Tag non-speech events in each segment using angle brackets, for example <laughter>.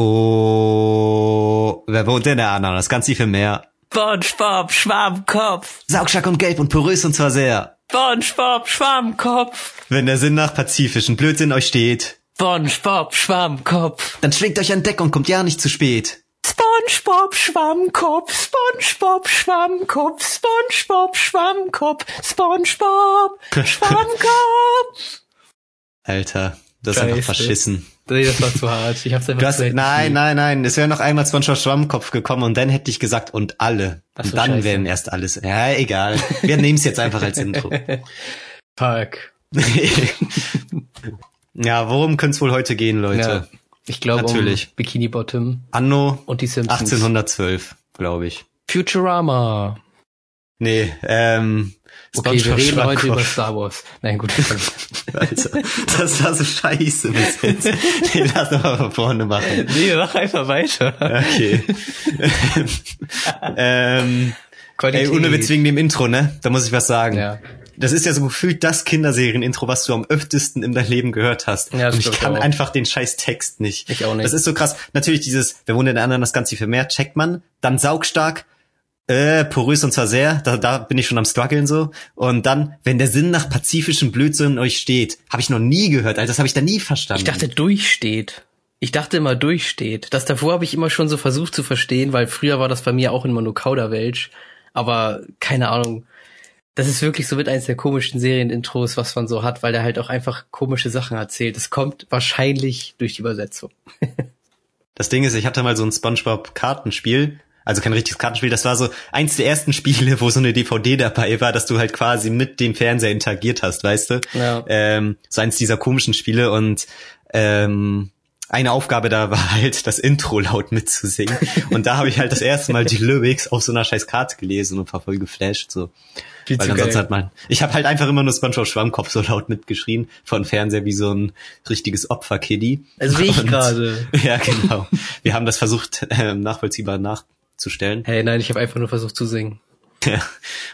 Oh, wer wohnt in der Ananas? Ganz tief im Meer. SpongeBob Schwammkopf. Saugstark und gelb und porös und zwar sehr. SpongeBob Schwammkopf. Wenn der Sinn nach pazifischen Blödsinn euch steht, SpongeBob Schwammkopf. dann schwingt euch an Deck und kommt ja nicht zu spät. SpongeBob Schwammkopf, SpongeBob Schwammkopf, SpongeBob Schwammkopf, SpongeBob <laughs> Schwammkopf. Alter, das ist einfach verschissen. Nee, das war zu hart. Ich hab's einfach hast, nein, nein, nein, es wäre noch einmal SpongeBob Schwammkopf gekommen und dann hätte ich gesagt und alle. Ach so, und dann scheiße. wären erst alles. Ja, egal. Wir nehmen es jetzt einfach als Intro. <laughs> Fuck. <laughs> ja, worum könnte es wohl heute gehen, Leute? Ja. Ich glaube um Natürlich. Bikini Bottom Anno und die Simpsons. 1812, glaube ich. Futurama. Nee, ähm, Okay, wir reden heute über. Star Wars. Nein, gut. <laughs> Alter, das war so scheiße bis jetzt. <laughs> Nee, lass doch mal von vorne machen. nee, mach einfach weiter. Okay. <laughs> ähm, ey, Qualität. ohne Witz wegen dem Intro, ne? Da muss ich was sagen. Ja. Das ist ja so gefühlt das Kinderserien-Intro, was du am öftesten in deinem Leben gehört hast. Ja, das Und ich kann auch. einfach den scheiß Text nicht. Ich auch nicht. Das ist so krass. Natürlich dieses, wer wohnt in der anderen, das Ganze für mehr, checkt man. Dann saugstark, äh, porös und zwar sehr, da, da bin ich schon am struggeln so. Und dann, wenn der Sinn nach pazifischem Blödsinn euch steht, habe ich noch nie gehört, Alter, das habe ich da nie verstanden. Ich dachte, durchsteht. Ich dachte immer, durchsteht. Das davor habe ich immer schon so versucht zu verstehen, weil früher war das bei mir auch immer nur Kauderwelsch. Aber keine Ahnung. Das ist wirklich so mit eins der komischen Serienintros, was man so hat, weil der halt auch einfach komische Sachen erzählt. Das kommt wahrscheinlich durch die Übersetzung. <laughs> Das Ding ist, ich hatte mal so ein SpongeBob-Kartenspiel, also kein richtiges Kartenspiel, das war so eins der ersten Spiele, wo so eine DVD dabei war, dass du halt quasi mit dem Fernseher interagiert hast, weißt du? Ja. Ähm, so eins dieser komischen Spiele und ähm, eine Aufgabe da war halt, das Intro laut mitzusingen. <laughs> Und da habe ich halt das erste Mal die Lyrics auf so einer scheiß Karte gelesen und war voll geflasht. So. Viel Weil zu ansonsten geil. hat man. Ich habe halt einfach immer nur SpongeBob Schwammkopf so laut mitgeschrien von Fernseher wie so ein richtiges Opferkiddy. Also wie ich gerade. <laughs> Ja, genau. Wir haben das versucht ähm, nachvollziehbar nachzustellen. Hey, nein, ich habe einfach nur versucht zu singen. Ja,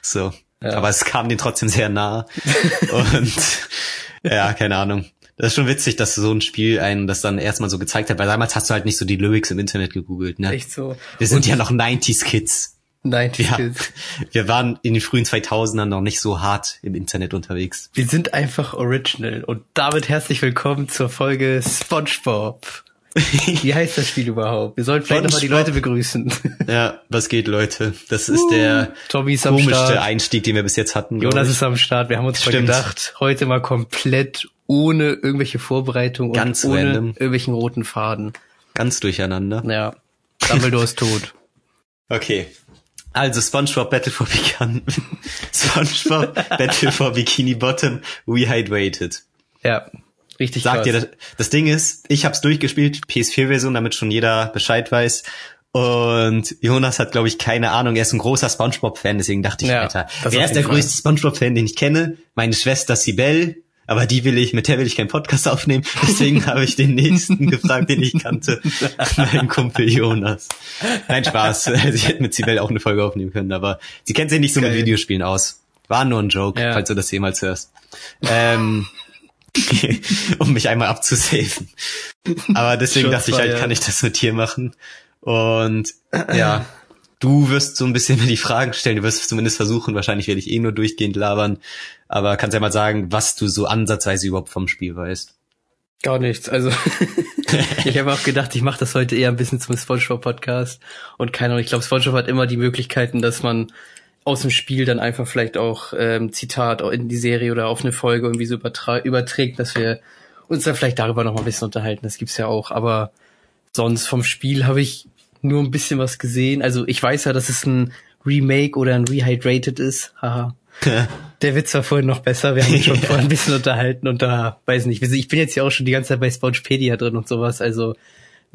so. Ja. Aber es kam denen trotzdem sehr nah. <laughs> Und ja, keine Ahnung. Das ist schon witzig, dass so ein Spiel einen das dann erstmal so gezeigt hat, weil damals hast du halt nicht so die Lyrics im Internet gegoogelt, ne? Echt so. Wir sind ja noch 90s Kids. Nein, Ja, wir, wir waren in den frühen 2000ern noch nicht so hart im Internet unterwegs. wir sind einfach original. Und damit herzlich willkommen zur Folge SpongeBob. Wie heißt das Spiel überhaupt? Wir sollten vielleicht nochmal die. Leute begrüßen. Ja, was geht, Leute? Das ist der Tommy ist komischste. Einstieg, den wir bis jetzt hatten. Jonas ist am Start. Wir haben uns Stimmt. gedacht, heute mal komplett ohne irgendwelche Vorbereitung und Ganz ohne random. irgendwelchen roten Faden. ganz durcheinander. Ja. Dumbledore ist <laughs> tot. Okay. Also SpongeBob Battle for Bikini. <laughs> SpongeBob Battle for Bikini Bottom Rehydrated. Ja. Richtig Sagt krass. dir, das, das Ding ist, ich hab's durchgespielt, PS4-Version, damit schon jeder Bescheid weiß. Und Jonas hat, glaube ich, keine Ahnung. Er ist ein großer SpongeBob-Fan, deswegen dachte ich, Ja, Alter, wer ist der größte SpongeBob-Fan, den ich kenne? Meine Schwester Sibel. Aber die will ich, mit der will ich keinen Podcast aufnehmen. <laughs> Deswegen habe ich den nächsten gefragt, den ich kannte. <laughs> Mein Kumpel Jonas. Nein, Spaß. <laughs> Also ich hätte mit Sibel auch eine Folge aufnehmen können, aber sie kennt sich nicht so mit Geil. Videospielen aus. War nur ein Joke, Ja. falls du das jemals hörst. Ähm, <laughs> um mich einmal abzusaven. Aber deswegen dachte ich halt, kann ich das mit dir machen. Und ja, du wirst so ein bisschen mir die Fragen stellen, du wirst es zumindest versuchen, wahrscheinlich werde ich eh nur durchgehend labern, aber kannst ja mal sagen, was du so ansatzweise überhaupt vom Spiel weißt. Gar nichts. Also <laughs> <laughs> ich habe auch gedacht, ich mache das heute eher ein bisschen zum SpongeBob-Podcast. Und keine Ahnung, ich glaube, SpongeBob hat immer die Möglichkeiten, dass man aus dem Spiel dann einfach vielleicht auch ähm, Zitat in die Serie oder auf eine Folge irgendwie so übertra überträgt, dass wir uns dann vielleicht darüber noch mal ein bisschen unterhalten. Das gibt's ja auch. Aber sonst vom Spiel habe ich nur ein bisschen was gesehen. Also ich weiß ja, dass es ein Remake oder ein Rehydrated ist. Haha. <laughs> Der Witz war vorhin noch besser. Wir haben uns schon <laughs> vorhin ein bisschen unterhalten und da, weiß nicht, ich bin jetzt ja auch schon die ganze Zeit bei Spongepedia drin und sowas. Also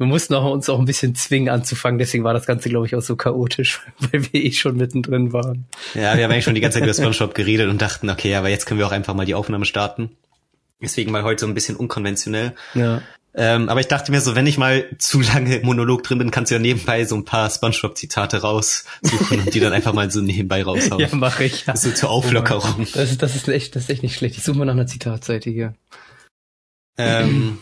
wir mussten auch, uns auch ein bisschen zwingen anzufangen. Deswegen war das Ganze, glaube ich, auch so chaotisch, <laughs> weil wir eh schon mittendrin waren. Ja, wir haben eigentlich schon die ganze Zeit über SpongeBob geredet und dachten, okay, aber jetzt können wir auch einfach mal die Aufnahme starten. Deswegen mal heute so ein bisschen unkonventionell. Ja. Ähm, aber ich dachte mir so, wenn ich mal zu lange im Monolog drin bin, kannst du ja nebenbei so ein paar SpongeBob-Zitate raussuchen und die dann einfach mal so nebenbei raushauen. <laughs> Ja, mache ich. Ja. So zur Auflockerung. Das ist, das ist echt, das ist echt nicht schlecht. Ich suche mal nach einer Zitatseite hier. Ähm,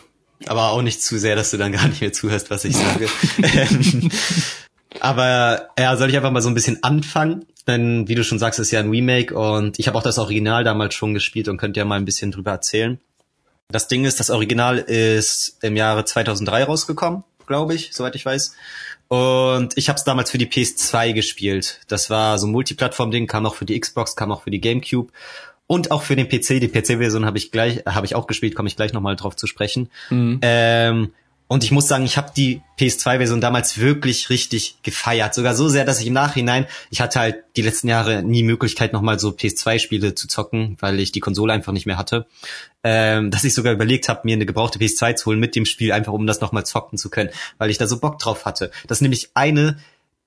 Aber auch nicht zu sehr, dass du dann <laughs> gar nicht mehr zuhörst, was ich sage. Ähm, <laughs> aber ja, soll ich einfach mal so ein bisschen anfangen? Denn wie du schon sagst, ist ja ein Remake und ich habe auch das Original damals schon gespielt und könnt ja mal ein bisschen drüber erzählen. Das Ding ist, das Original ist im Jahre 2003 rausgekommen, glaube ich, soweit ich weiß. Und ich habe es damals für die PS2 gespielt. Das war so ein Multiplattform-Ding, kam auch für die Xbox, kam auch für die GameCube und auch für den PC. Die PC-Version habe ich gleich, habe ich auch gespielt, komme ich gleich nochmal drauf zu sprechen. Mhm. Ähm, und ich muss sagen, ich habe die PS2-Version damals wirklich richtig gefeiert. Sogar so sehr, dass ich im Nachhinein, ich hatte halt die letzten Jahre nie Möglichkeit, nochmal so PS2-Spiele zu zocken, weil ich die Konsole einfach nicht mehr hatte. Ähm, dass ich sogar überlegt habe, mir eine gebrauchte PS2 zu holen mit dem Spiel, einfach um das nochmal zocken zu können, weil ich da so Bock drauf hatte. Das ist nämlich eine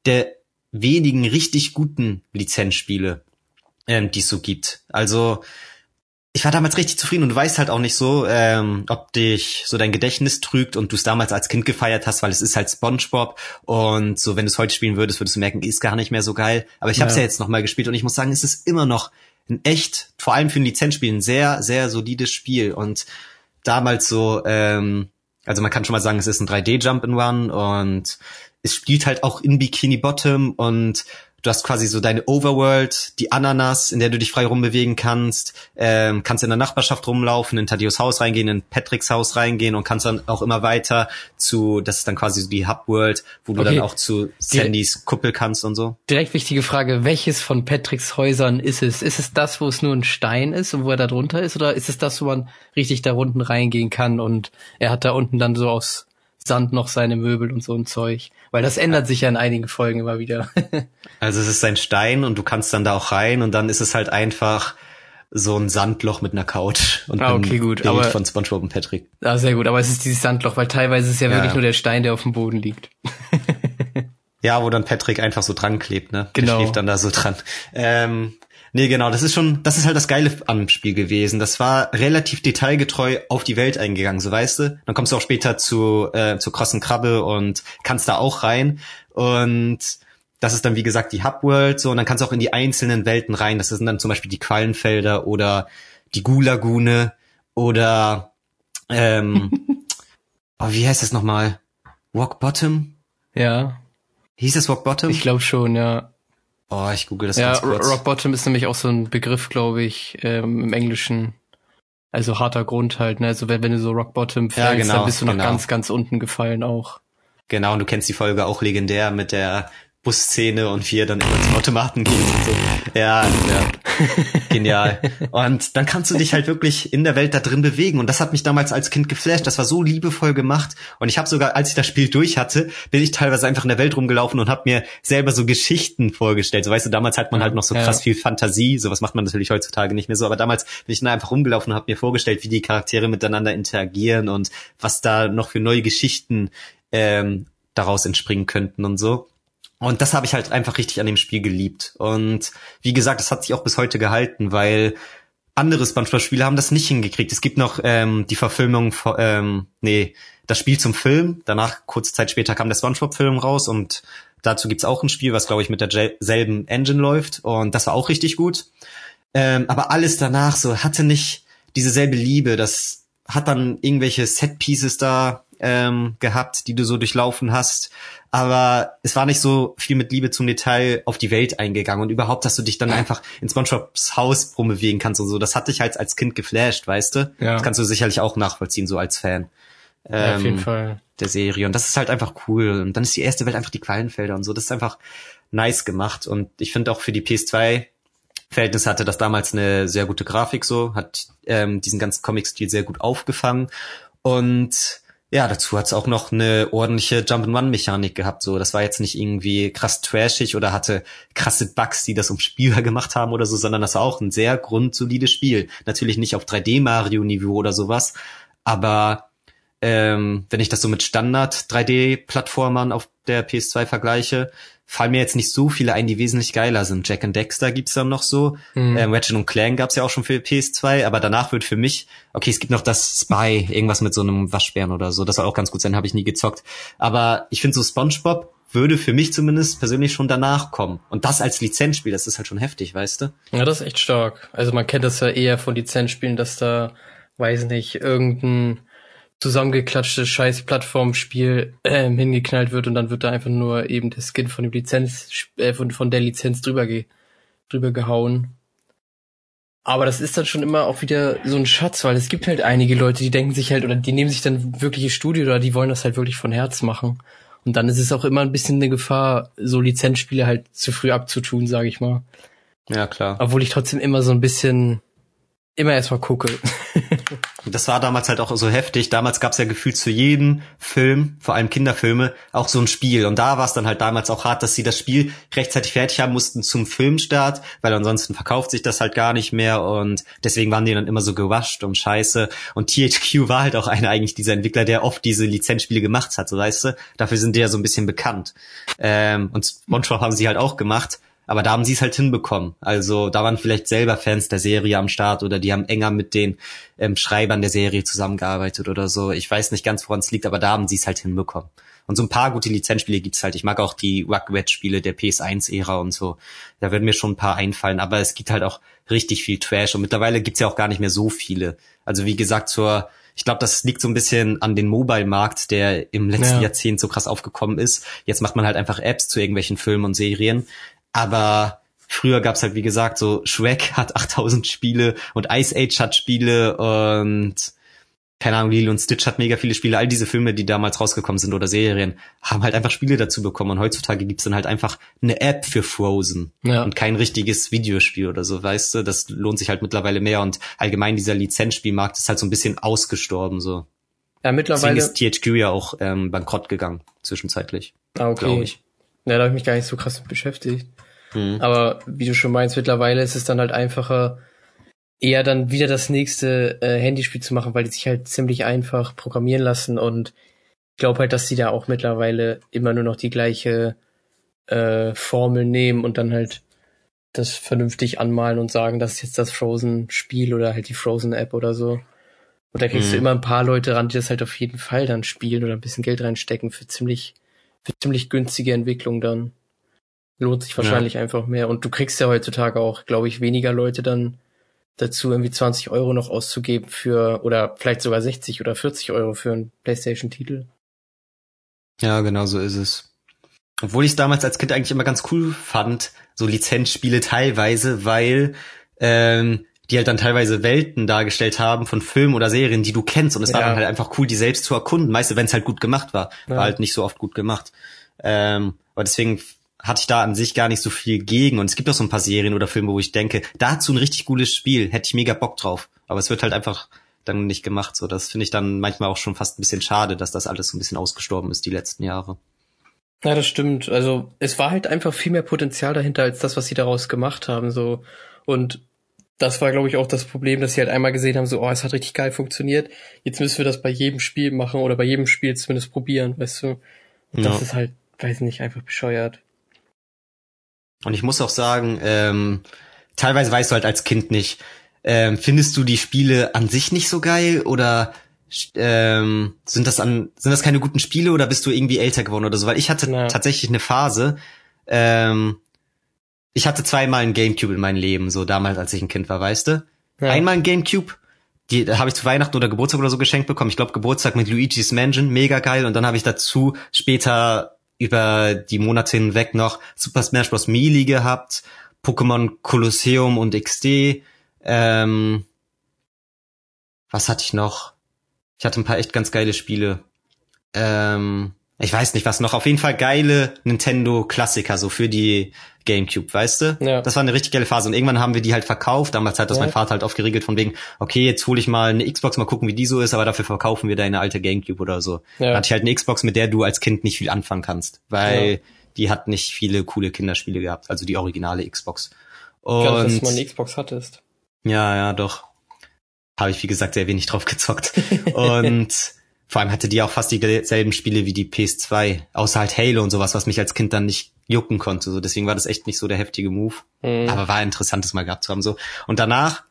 der wenigen richtig guten Lizenzspiele, ähm, die es so gibt. Also ich war damals richtig zufrieden und du weißt halt auch nicht so, ähm, ob dich so dein Gedächtnis trügt und du es damals als Kind gefeiert hast, weil es ist halt SpongeBob und so, wenn du es heute spielen würdest, würdest du merken, ist gar nicht mehr so geil. Aber ich habe es ja. ja jetzt nochmal gespielt und ich muss sagen, es ist immer noch ein echt, vor allem für ein Lizenzspiel, ein sehr, sehr solides Spiel und damals so, ähm, also man kann schon mal sagen, es ist ein 3D-Jump in One und es spielt halt auch in Bikini Bottom und Du hast quasi so deine Overworld, die Ananas, in der du dich frei rumbewegen kannst, ähm, kannst in der Nachbarschaft rumlaufen, in Tadios Haus reingehen, in Patricks Haus reingehen und kannst dann auch immer weiter zu, das ist dann quasi so die Hubworld, wo du okay. dann auch zu Sandys Kuppel kannst und so. Direkt wichtige Frage, welches von Patricks Häusern ist es? Ist es das, wo es nur ein Stein ist und wo er da drunter ist, oder ist es das, wo man richtig da unten reingehen kann und er hat da unten dann so aus Sand noch seine Möbel und so ein Zeug. Weil das ändert sich ja in einigen Folgen immer wieder. <laughs> also es ist ein Stein und du kannst dann da auch rein und dann ist es halt einfach so ein Sandloch mit einer Couch und ah, okay, gut, aber von SpongeBob und Patrick. Ah, sehr gut, aber es ist dieses Sandloch, weil teilweise ist ja, ja. wirklich nur der Stein, der auf dem Boden liegt. ja, wo dann Patrick einfach so dran klebt, ne? Genau. Der schläft dann da so dran. Ähm, Nee, genau, das ist schon, das ist halt das Geile am Spiel gewesen. Das war relativ detailgetreu auf die Welt eingegangen, so weißt du. Dann kommst du auch später zu, äh, zur krossen Krabbe und kannst da auch rein. Und das ist dann, wie gesagt, die Hubworld, so, und dann kannst du auch in die einzelnen Welten rein. Das sind dann zum Beispiel die Quallenfelder oder die Gulagune oder, ähm, <laughs> oh, wie heißt das nochmal? Rock Bottom? Ja. Hieß es Rock Bottom? Ich glaube schon, ja. Oh, ich google das ja, ganz kurz. Rock Bottom ist nämlich auch so ein Begriff, glaube ich, ähm, im Englischen. Also harter Grund halt, ne? Also wenn, wenn du so Rock Bottom fällst, ja, genau, dann bist du noch genau. ganz, ganz unten gefallen auch. Genau, und du kennst die Folge auch legendär mit der Busszene und wie er dann immer zum Automaten geht und so. Ja, ja. Genial. Und dann kannst du dich halt wirklich in der Welt da drin bewegen. Und das hat mich damals als Kind geflasht. Das war so liebevoll gemacht. Und ich habe sogar, als ich das Spiel durch hatte, bin ich teilweise einfach in der Welt rumgelaufen und habe mir selber so Geschichten vorgestellt. So weißt du, damals hat man halt noch so krass ja. viel Fantasie. Sowas macht man natürlich heutzutage nicht mehr so. Aber damals bin ich dann einfach rumgelaufen und habe mir vorgestellt, wie die Charaktere miteinander interagieren und was da noch für neue Geschichten ähm, daraus entspringen könnten und so. Und das habe ich halt einfach richtig an dem Spiel geliebt. Und wie gesagt, das hat sich auch bis heute gehalten, weil andere Spongebob-Spiele haben das nicht hingekriegt. Es gibt noch ähm, die Verfilmung, ähm, nee, das Spiel zum Film. Danach, kurze Zeit später, kam der Spongebob-Film raus und dazu gibt's auch ein Spiel, was, glaube ich, mit derselben Engine läuft. Und das war auch richtig gut. Ähm, aber alles danach so hatte nicht dieselbe Liebe. Das hat dann irgendwelche Set-Pieces da ähm, gehabt, die du so durchlaufen hast. Aber es war nicht so viel mit Liebe zum Detail auf die Welt eingegangen und überhaupt, dass du dich dann einfach in SpongeBobs Haus promovieren kannst und so. Das hat dich halt als Kind geflasht, weißt du? Ja. Das kannst du sicherlich auch nachvollziehen, so als Fan. Ähm, ja, auf jeden ähm, Fall. Der Serie. Und das ist halt einfach cool. Und dann ist die erste Welt einfach die Quallenfelder und so. Das ist einfach nice gemacht. Und ich finde auch für die PS2 Verhältnis hatte das damals eine sehr gute Grafik so, hat ähm, diesen ganzen Comic-Stil sehr gut aufgefangen. Und ja, dazu hat's auch noch eine ordentliche Jump-and-Run-Mechanik gehabt. So, das war jetzt nicht irgendwie krass trashig oder hatte krasse Bugs, die das umspielbar <laughs> gemacht haben oder so, sondern das war auch ein sehr grundsolides Spiel. Natürlich nicht auf 3D-Mario-Niveau oder sowas, aber ähm, wenn ich das so mit Standard 3D-Plattformern auf der PS2 vergleiche, fallen mir jetzt nicht so viele ein, die wesentlich geiler sind. Jack and Dexter gibt's dann noch so. Mhm. Ähm, Ratchet und Clank gab's ja auch schon für PS2, aber danach wird für mich, okay, es gibt noch das Spy, irgendwas mit so einem Waschbären oder so. Das soll auch ganz gut sein, habe ich nie gezockt. Aber ich finde so SpongeBob würde für mich zumindest persönlich schon danach kommen. Und das als Lizenzspiel, das ist halt schon heftig, weißt du? Ja, das ist echt stark. Also man kennt das ja eher von Lizenzspielen, dass da, weiß nicht, irgendein zusammengeklatschtes scheiß Plattformspiel ähm, hingeknallt wird und dann wird da einfach nur eben der Skin von dem Lizenz, äh, von, von der Lizenz drüber, ge, drüber gehauen. Aber das ist dann schon immer auch wieder so ein Schatz, weil es gibt halt einige Leute, die denken sich halt, oder die nehmen sich dann wirkliche Studio oder die wollen das halt wirklich von Herz machen. Und dann ist es auch immer ein bisschen eine Gefahr, so Lizenzspiele halt zu früh abzutun, sage ich mal. Ja, klar. Obwohl ich trotzdem immer so ein bisschen immer erstmal gucke. <laughs> das war damals halt auch so heftig. Damals gab's ja gefühlt zu jedem Film, vor allem Kinderfilme, auch so ein Spiel. Und da war es dann halt damals auch hart, dass sie das Spiel rechtzeitig fertig haben mussten zum Filmstart, weil ansonsten verkauft sich das halt gar nicht mehr. Und deswegen waren die dann immer so gewascht und scheiße. Und THQ war halt auch einer eigentlich dieser Entwickler, der oft diese Lizenzspiele gemacht hat, so weißt du. Dafür sind die ja so ein bisschen bekannt. Ähm, und SpongeBob haben sie halt auch gemacht. Aber da haben sie es halt hinbekommen. Also da waren vielleicht selber Fans der Serie am Start oder die haben enger mit den ähm, Schreibern der Serie zusammengearbeitet oder so. Ich weiß nicht ganz, woran es liegt, aber da haben sie es halt hinbekommen. Und so ein paar gute Lizenzspiele gibt's halt. Ich mag auch die Rugrats-Spiele der PS1-Ära und so. Da würden mir schon ein paar einfallen, aber es gibt halt auch richtig viel Trash und mittlerweile gibt's ja auch gar nicht mehr so viele. Also wie gesagt, zur ich glaube, das liegt so ein bisschen an den Mobile-Markt, der im letzten ja. Jahrzehnt so krass aufgekommen ist. Jetzt macht man halt einfach Apps zu irgendwelchen Filmen und Serien. Aber früher gab's halt, wie gesagt, so Shrek hat <laughs> 8000 Spiele und Ice Age hat Spiele und keine Ahnung, Lilo und Stitch hat mega viele Spiele. All diese Filme, die damals rausgekommen sind oder Serien, haben halt einfach Spiele dazu bekommen. Und heutzutage gibt's dann halt einfach eine App für Frozen ja. und kein richtiges Videospiel oder so, weißt du? Das lohnt sich halt mittlerweile mehr und allgemein dieser Lizenzspielmarkt ist halt so ein bisschen ausgestorben, so. Ja, mittlerweile. Deswegen ist THQ ja auch ähm, bankrott gegangen, zwischenzeitlich. Ah, okay. Ich. Ja, da habe ich mich gar nicht so krass mit beschäftigt. Mhm. Aber wie du schon meinst, mittlerweile ist es dann halt einfacher, eher dann wieder das nächste äh, Handyspiel zu machen, weil die sich halt ziemlich einfach programmieren lassen und ich glaube halt, dass sie da auch mittlerweile immer nur noch die gleiche äh, Formel nehmen und dann halt das vernünftig anmalen und sagen, das ist jetzt das Frozen-Spiel oder halt die Frozen-App oder so. Und da kriegst mhm. du immer ein paar Leute ran, die das halt auf jeden Fall dann spielen oder ein bisschen Geld reinstecken für ziemlich, für ziemlich günstige Entwicklung dann lohnt sich wahrscheinlich ja. einfach mehr. Und du kriegst ja heutzutage auch, glaube ich, weniger Leute dann dazu, irgendwie 20 Euro noch auszugeben für, oder vielleicht sogar 60 oder 40 Euro für einen PlayStation-Titel. Ja, genau so ist es. Obwohl ich es damals als Kind eigentlich immer ganz cool fand, so Lizenzspiele teilweise, weil ähm, die halt dann teilweise Welten dargestellt haben von Filmen oder Serien, die du kennst. Und es ja. war dann halt einfach cool, die selbst zu erkunden. Meist, wenn es halt gut gemacht war. Ja. War halt nicht so oft gut gemacht. Ähm, aber deswegen hatte ich da an sich gar nicht so viel gegen. Und es gibt auch so ein paar Serien oder Filme, wo ich denke, dazu ein richtig cooles Spiel, hätte ich mega Bock drauf. Aber es wird halt einfach dann nicht gemacht. So, das finde ich dann manchmal auch schon fast ein bisschen schade, dass das alles so ein bisschen ausgestorben ist die letzten Jahre. Ja, das stimmt. Also es war halt einfach viel mehr Potenzial dahinter als das, was sie daraus gemacht haben. So und das war, glaube ich, auch das Problem, dass sie halt einmal gesehen haben, so, oh, es hat richtig geil funktioniert. Jetzt müssen wir das bei jedem Spiel machen oder bei jedem Spiel zumindest probieren, weißt du. Und ja. das ist halt, weiß nicht, einfach bescheuert. Und ich muss auch sagen, ähm, teilweise weißt du halt als Kind nicht, ähm, findest du die Spiele an sich nicht so geil oder ähm, sind das an sind das keine guten Spiele oder bist du irgendwie älter geworden oder so? Weil ich hatte ja. tatsächlich eine Phase. Ähm, ich hatte zweimal ein Gamecube in meinem Leben, so damals, als ich ein Kind war, weißt du? Ja. Einmal ein Gamecube, die habe ich zu Weihnachten oder Geburtstag oder so geschenkt bekommen. Ich glaube Geburtstag mit Luigi's Mansion, mega geil. Und dann habe ich dazu später über die Monate hinweg noch Super Smash Bros. Melee gehabt, Pokémon Colosseum und XD. Ähm, was hatte ich noch? Ich hatte ein paar echt ganz geile Spiele. Ähm, ich weiß nicht was noch. Auf jeden Fall geile Nintendo-Klassiker, so für die Gamecube, weißt du? Ja. Das war eine richtig geile Phase. Und irgendwann haben wir die halt verkauft. Damals hat das ja. mein Vater halt aufgeregelt von wegen, okay, jetzt hole ich mal eine Xbox, mal gucken, wie die so ist, aber dafür verkaufen wir deine alte Gamecube oder so. Ja. Da hatte ich halt eine Xbox, mit der du als Kind nicht viel anfangen kannst, weil ja. die hat nicht viele coole Kinderspiele gehabt, also die originale Xbox. Und Gar dass du mal eine Xbox hattest. Ja, ja, doch. Habe ich, wie gesagt, sehr wenig drauf gezockt. <laughs> Und vor allem hatte die auch fast dieselben Spiele wie die PS2, außer halt Halo und sowas, was mich als Kind dann nicht jucken konnte. So, deswegen war das echt nicht so der heftige Move. Mhm. Aber war interessant, das mal gehabt zu haben. So. Und danach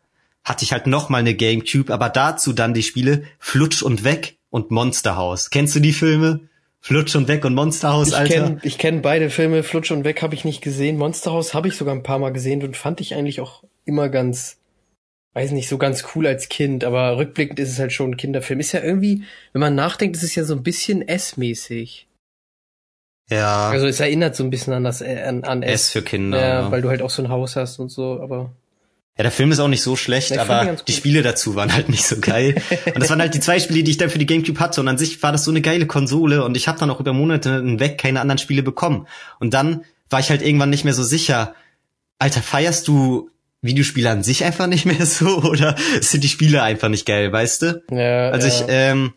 hatte ich halt noch mal eine Gamecube, aber dazu dann die Spiele Flutsch und Weg und Monster House. Kennst du die Filme? Flutsch und Weg und Monster House, Alter. Kenn, ich kenne beide Filme. Flutsch und Weg habe ich nicht gesehen. Monster House habe ich sogar ein paar Mal gesehen und fand ich eigentlich auch immer ganz weiß nicht, so ganz cool als Kind, aber rückblickend ist es halt schon ein Kinderfilm. Ist ja irgendwie, wenn man nachdenkt, ist es ja so ein bisschen S-mäßig. Ja. Also es erinnert so ein bisschen an das äh, an, an S für Kinder. Ja, ja. weil du halt auch so ein Haus hast und so, aber Ja, der Film ist auch nicht so schlecht, Ja, aber die. Spiele dazu waren halt nicht so geil. <laughs> und das waren halt die zwei Spiele, die ich dann für die Gamecube hatte. Und an sich war das so eine geile Konsole und ich habe dann auch über Monate hinweg keine anderen Spiele bekommen. Und dann war ich halt irgendwann nicht mehr so sicher. Alter, feierst du Videospiele an sich einfach nicht mehr <laughs> so oder sind die Spiele einfach nicht geil, weißt du? ja, Also ja. ich, ähm,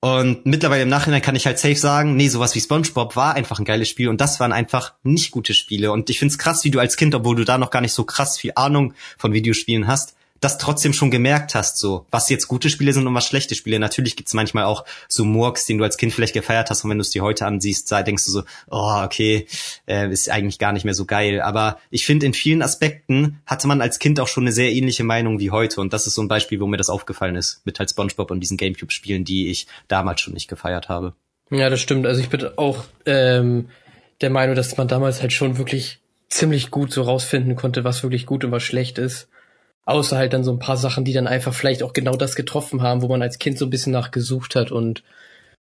und mittlerweile im Nachhinein kann ich halt safe sagen, nee, sowas wie SpongeBob war einfach ein geiles Spiel und das waren einfach nicht gute Spiele. Und ich find's krass, wie du als Kind, obwohl du da noch gar nicht so krass viel Ahnung von Videospielen hast, das trotzdem schon gemerkt hast, so, was jetzt gute Spiele sind und was schlechte Spiele. Natürlich gibt's manchmal auch so Murks, den du als Kind vielleicht gefeiert hast und wenn du es dir heute ansiehst, denkst du so, oh, okay, äh, ist eigentlich gar nicht mehr so geil. Aber ich finde, in vielen Aspekten hatte man als Kind auch schon eine sehr ähnliche Meinung wie heute und das ist so ein Beispiel, wo mir das aufgefallen ist, mit halt SpongeBob und diesen Gamecube-Spielen, die ich damals schon nicht gefeiert habe. Ja, das stimmt. Also ich bin auch ähm, der Meinung, dass man damals halt schon wirklich ziemlich gut so rausfinden konnte, was wirklich gut und was schlecht ist. Außer halt dann so ein paar Sachen, die dann einfach vielleicht auch genau das getroffen haben, wo man als Kind so ein bisschen nachgesucht hat. Und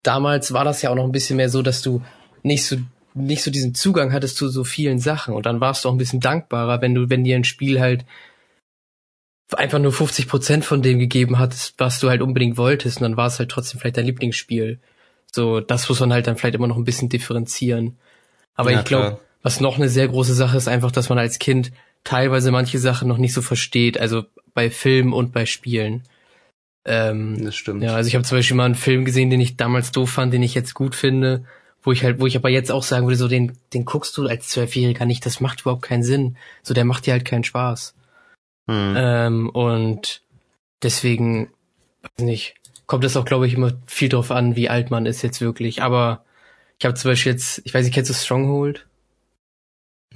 damals war das ja auch noch ein bisschen mehr so, dass du nicht so nicht so diesen Zugang hattest zu so vielen Sachen. Und dann warst du auch ein bisschen dankbarer, wenn du, wenn dir ein Spiel halt einfach nur 50 Prozent von dem gegeben hat, was du halt unbedingt wolltest. Und dann war es halt trotzdem vielleicht dein Lieblingsspiel. So, das muss man halt dann vielleicht immer noch ein bisschen differenzieren. Aber Ja, ich glaube, was noch eine sehr große Sache ist, einfach, dass man als Kind teilweise manche Sachen noch nicht so versteht, also bei Filmen und bei Spielen. Ähm, Das stimmt. ja, also ich habe zum Beispiel mal einen Film gesehen, den ich damals doof fand, den ich jetzt gut finde, wo ich halt, wo ich aber jetzt auch sagen würde, so den, den guckst du als Zwölfjähriger nicht, das macht überhaupt keinen Sinn. So, der macht dir halt keinen Spaß. Hm. Ähm, und deswegen, weiß nicht, kommt es auch, glaube ich, immer viel drauf an, wie alt man ist jetzt wirklich. Aber ich habe zum Beispiel jetzt, ich weiß nicht, kennst du Stronghold?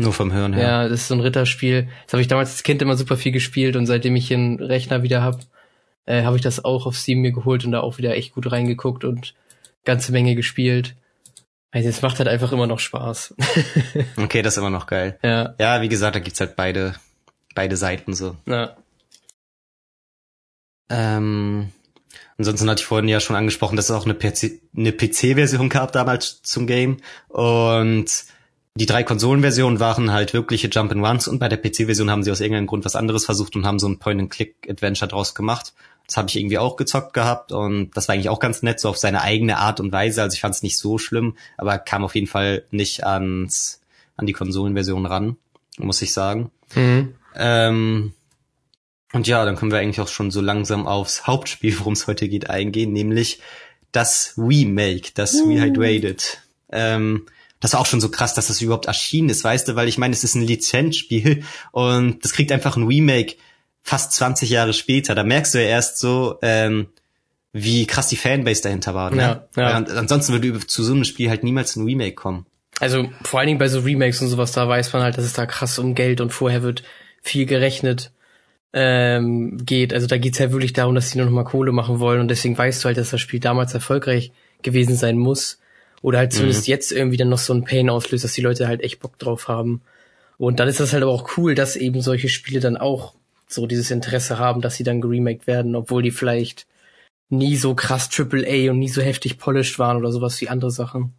Nur vom Hören her. Ja, das ist so ein Ritterspiel. Das habe ich damals als Kind immer super viel gespielt und seitdem ich einen Rechner wieder hab, äh, habe ich das auch auf Steam mir geholt und da auch wieder echt gut reingeguckt und ganze Menge gespielt. Also es macht halt einfach immer noch Spaß. <laughs> Okay, das ist immer noch geil. ja, Ja, wie gesagt, da gibt's halt beide, beide Seiten so. ja, Ähm, ansonsten hatte ich vorhin ja schon angesprochen, dass es auch eine PC eine PC-Version gab damals zum Game. Und die drei Konsolenversionen waren halt wirkliche Jump-and-Runs und bei der PC-Version haben sie aus irgendeinem Grund was anderes versucht und haben so ein Point-and-Click-Adventure draus gemacht. Das habe ich irgendwie auch gezockt gehabt und das war eigentlich auch ganz nett, so auf seine eigene Art und Weise. Also ich fand es nicht so schlimm, aber kam auf jeden Fall nicht ans, an die Konsolenversion ran, muss ich sagen. mhm. Ähm, und ja, dann können wir eigentlich auch schon so langsam aufs Hauptspiel, worum es heute geht, eingehen, nämlich das Remake, das Rehydrated. Ähm, das war auch schon so krass, dass das überhaupt erschienen ist, weißt du, weil ich meine, es ist ein Lizenzspiel und das kriegt einfach ein Remake fast 20 Jahre später. Da merkst du ja erst so, ähm, wie krass die Fanbase dahinter war. Ne? Ja, ja. Ansonsten würde zu so einem Spiel halt niemals ein Remake kommen. Also vor allen Dingen bei so Remakes und sowas, da weiß man halt, dass es da krass um Geld und vorher wird viel gerechnet ähm, geht. Also da geht's ja wirklich darum, dass sie nur noch mal Kohle machen wollen und deswegen weißt du halt, dass das Spiel damals erfolgreich gewesen sein muss. Oder halt zumindest jetzt irgendwie dann noch so ein Pain auslöst, dass die Leute halt echt Bock drauf haben. Und dann ist das halt aber auch cool, dass eben solche Spiele dann auch so dieses Interesse haben, dass sie dann geremaked werden, obwohl die vielleicht nie so krass AAA und nie so heftig polished waren oder sowas wie andere Sachen.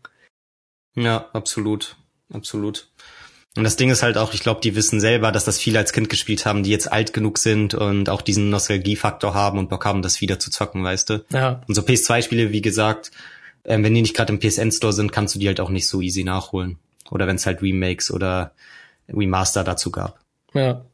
Ja, absolut. Absolut. Und das Ding ist halt auch, ich glaube, die wissen selber, dass das viele als Kind gespielt haben, die jetzt alt genug sind und auch diesen Nostalgiefaktor haben und Bock haben, das wieder zu zocken, weißt du? Ja, Und so PS2-Spiele, wie gesagt, ähm, wenn die nicht gerade im PSN-Store sind, kannst du die halt auch nicht so easy nachholen. Oder wenn es halt Remakes oder Remaster dazu gab. ja.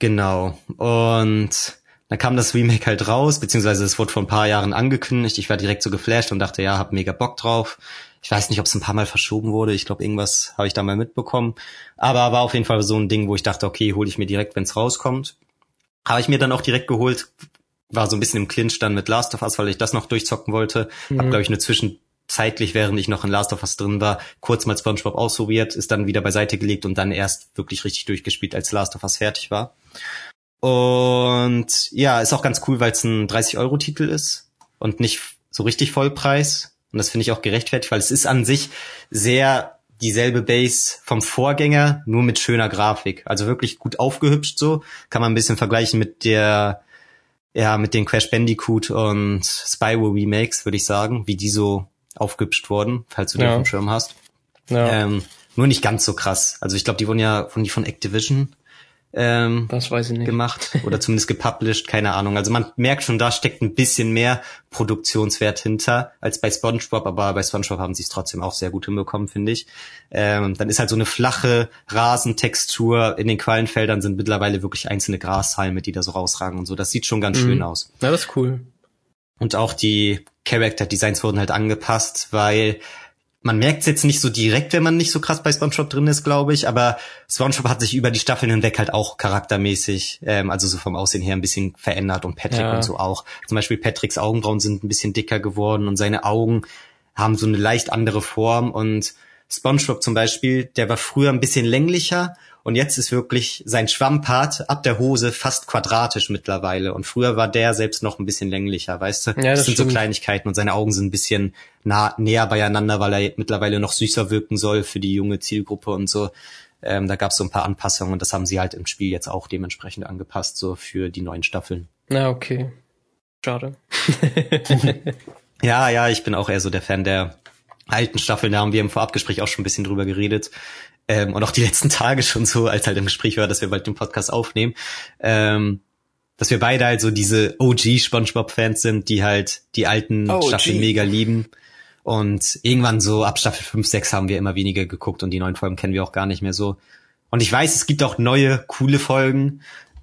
Genau. Und dann kam das Remake halt raus, beziehungsweise es wurde vor ein paar Jahren angekündigt. Ich war direkt so geflasht und dachte, ja, hab mega Bock drauf. Ich weiß nicht, ob es ein paar Mal verschoben wurde. Ich glaube, irgendwas habe ich da mal mitbekommen. Aber war auf jeden Fall so ein Ding, wo ich dachte, okay, hole ich mir direkt, wenn es rauskommt. Habe ich mir dann auch direkt geholt. War so ein bisschen im Clinch dann mit Last of Us, weil ich das noch durchzocken wollte. Mhm. Hab, glaube ich, eine zwischenzeitlich, während ich noch in Last of Us drin war, kurz mal SpongeBob ausprobiert, ist dann wieder beiseite gelegt und dann erst wirklich richtig durchgespielt, als Last of Us fertig war. Und ja, ist auch ganz cool, weil es ein 30-Euro-Titel ist und nicht so richtig Vollpreis. Und das finde ich auch gerechtfertigt, weil es ist an sich sehr dieselbe Base vom Vorgänger, nur mit schöner Grafik. Also wirklich gut aufgehübscht so. Kann man ein bisschen vergleichen mit der, ja, mit den Crash Bandicoot und Spyro Remakes, würde ich sagen, wie die so aufgehübscht wurden, falls du ja. den auf dem Schirm hast. Ja. Ähm, nur nicht ganz so krass. Also ich glaube, die wurden ja von die von Activision ähm, das weiß ich nicht. gemacht <laughs> oder zumindest gepublished, keine Ahnung. Also man merkt schon, da steckt ein bisschen mehr Produktionswert hinter als bei SpongeBob, aber bei SpongeBob haben sie es trotzdem auch sehr gut hinbekommen, finde ich. Ähm, dann ist halt so eine flache Rasentextur. In den Quallenfeldern sind mittlerweile wirklich einzelne Grashalme, die da so rausragen und so. Das sieht schon ganz mhm. schön aus. Ja, das ist cool. Und auch die Character Designs wurden halt angepasst, weil man merkt es jetzt nicht so direkt, wenn man nicht so krass bei SpongeBob drin ist, glaube ich, aber SpongeBob hat sich über die Staffeln hinweg halt auch charaktermäßig, ähm, also so vom Aussehen her ein bisschen verändert und Patrick ja. und so auch. Zum Beispiel Patricks Augenbrauen sind ein bisschen dicker geworden und seine Augen haben so eine leicht andere Form und SpongeBob zum Beispiel, der war früher ein bisschen länglicher und jetzt ist wirklich sein Schwammpart ab der Hose fast quadratisch mittlerweile. Und früher war der selbst noch ein bisschen länglicher, weißt du? Ja, das, das sind stimmt. so Kleinigkeiten und seine Augen sind ein bisschen nah, näher beieinander, weil er mittlerweile noch süßer wirken soll für die junge Zielgruppe und so. Ähm, da gab es so ein paar Anpassungen und das haben sie halt im Spiel jetzt auch dementsprechend angepasst, so für die neuen Staffeln. Na, okay. Schade. <laughs> ja, ja, ich bin auch eher so der Fan der alten Staffeln. Da haben wir im Vorabgespräch auch schon ein bisschen drüber geredet ähm, und auch die <laughs> letzten Tage schon so, als halt im Gespräch war, dass wir bald den Podcast aufnehmen, ähm, dass wir beide halt so diese OG SpongeBob-Fans sind, die halt die alten OG. Staffeln mega lieben. Und irgendwann so ab Staffel 5, 6 haben wir immer weniger geguckt und die neuen Folgen kennen wir auch gar nicht mehr so. Und ich weiß, es gibt auch neue, coole Folgen,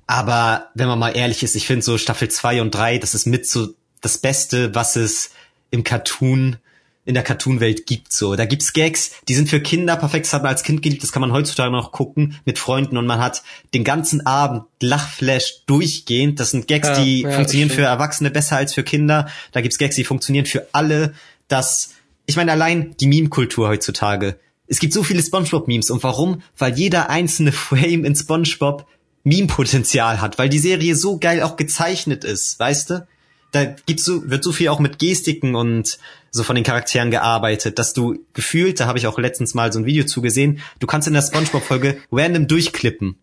aber wenn man mal ehrlich ist, ich finde so Staffel 2 und 3, das ist mit so das Beste, was es im Cartoon in der Cartoon-Welt gibt. So, da gibt's Gags, die sind für Kinder perfekt. Das hat man als Kind geliebt. Das kann man heutzutage noch gucken mit Freunden und man hat den ganzen Abend Lachflash durchgehend. Das sind Gags, ja, die ja, funktionieren für Erwachsene besser als für Kinder. Da gibt's Gags, die funktionieren für alle. Das, ich meine, allein die Meme-Kultur heutzutage. Es gibt so viele SpongeBob-Memes und warum? Weil jeder einzelne Frame in SpongeBob Meme-Potenzial hat, weil die Serie so geil auch gezeichnet ist, weißt du? da gibt's so, wird so viel auch mit Gestiken und so von den Charakteren gearbeitet, dass du gefühlt, da habe ich auch letztens mal so ein Video zugesehen, du kannst in der Spongebob-Folge random durchklippen.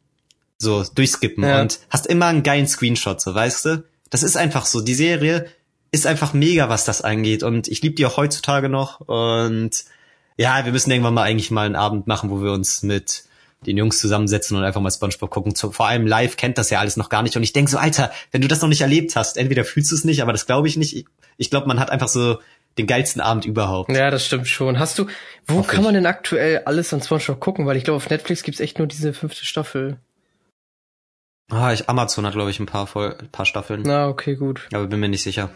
So, durchskippen ja. und hast immer einen geilen Screenshot, so weißt du? Das ist einfach so. Die Serie ist einfach mega, was das angeht. Und ich liebe die auch heutzutage noch. Und ja, wir müssen irgendwann mal eigentlich mal einen Abend machen, wo wir uns mit den Jungs zusammensetzen und einfach mal SpongeBob gucken. Vor allem live kennt das ja alles noch gar nicht. Und ich denk so, Alter, wenn du das noch nicht erlebt hast, entweder fühlst du es nicht, aber das glaube ich nicht. Ich, ich glaube, man hat einfach so den geilsten Abend überhaupt. Ja, das stimmt schon. Hast du, wo Hoff kann man denn aktuell alles an SpongeBob gucken? Weil ich glaube, auf Netflix gibt's echt nur diese fünfte Staffel. Ah, ich, Amazon hat, glaube ich, ein paar, voll, ein paar Staffeln. Na, okay, gut. Aber bin mir nicht sicher.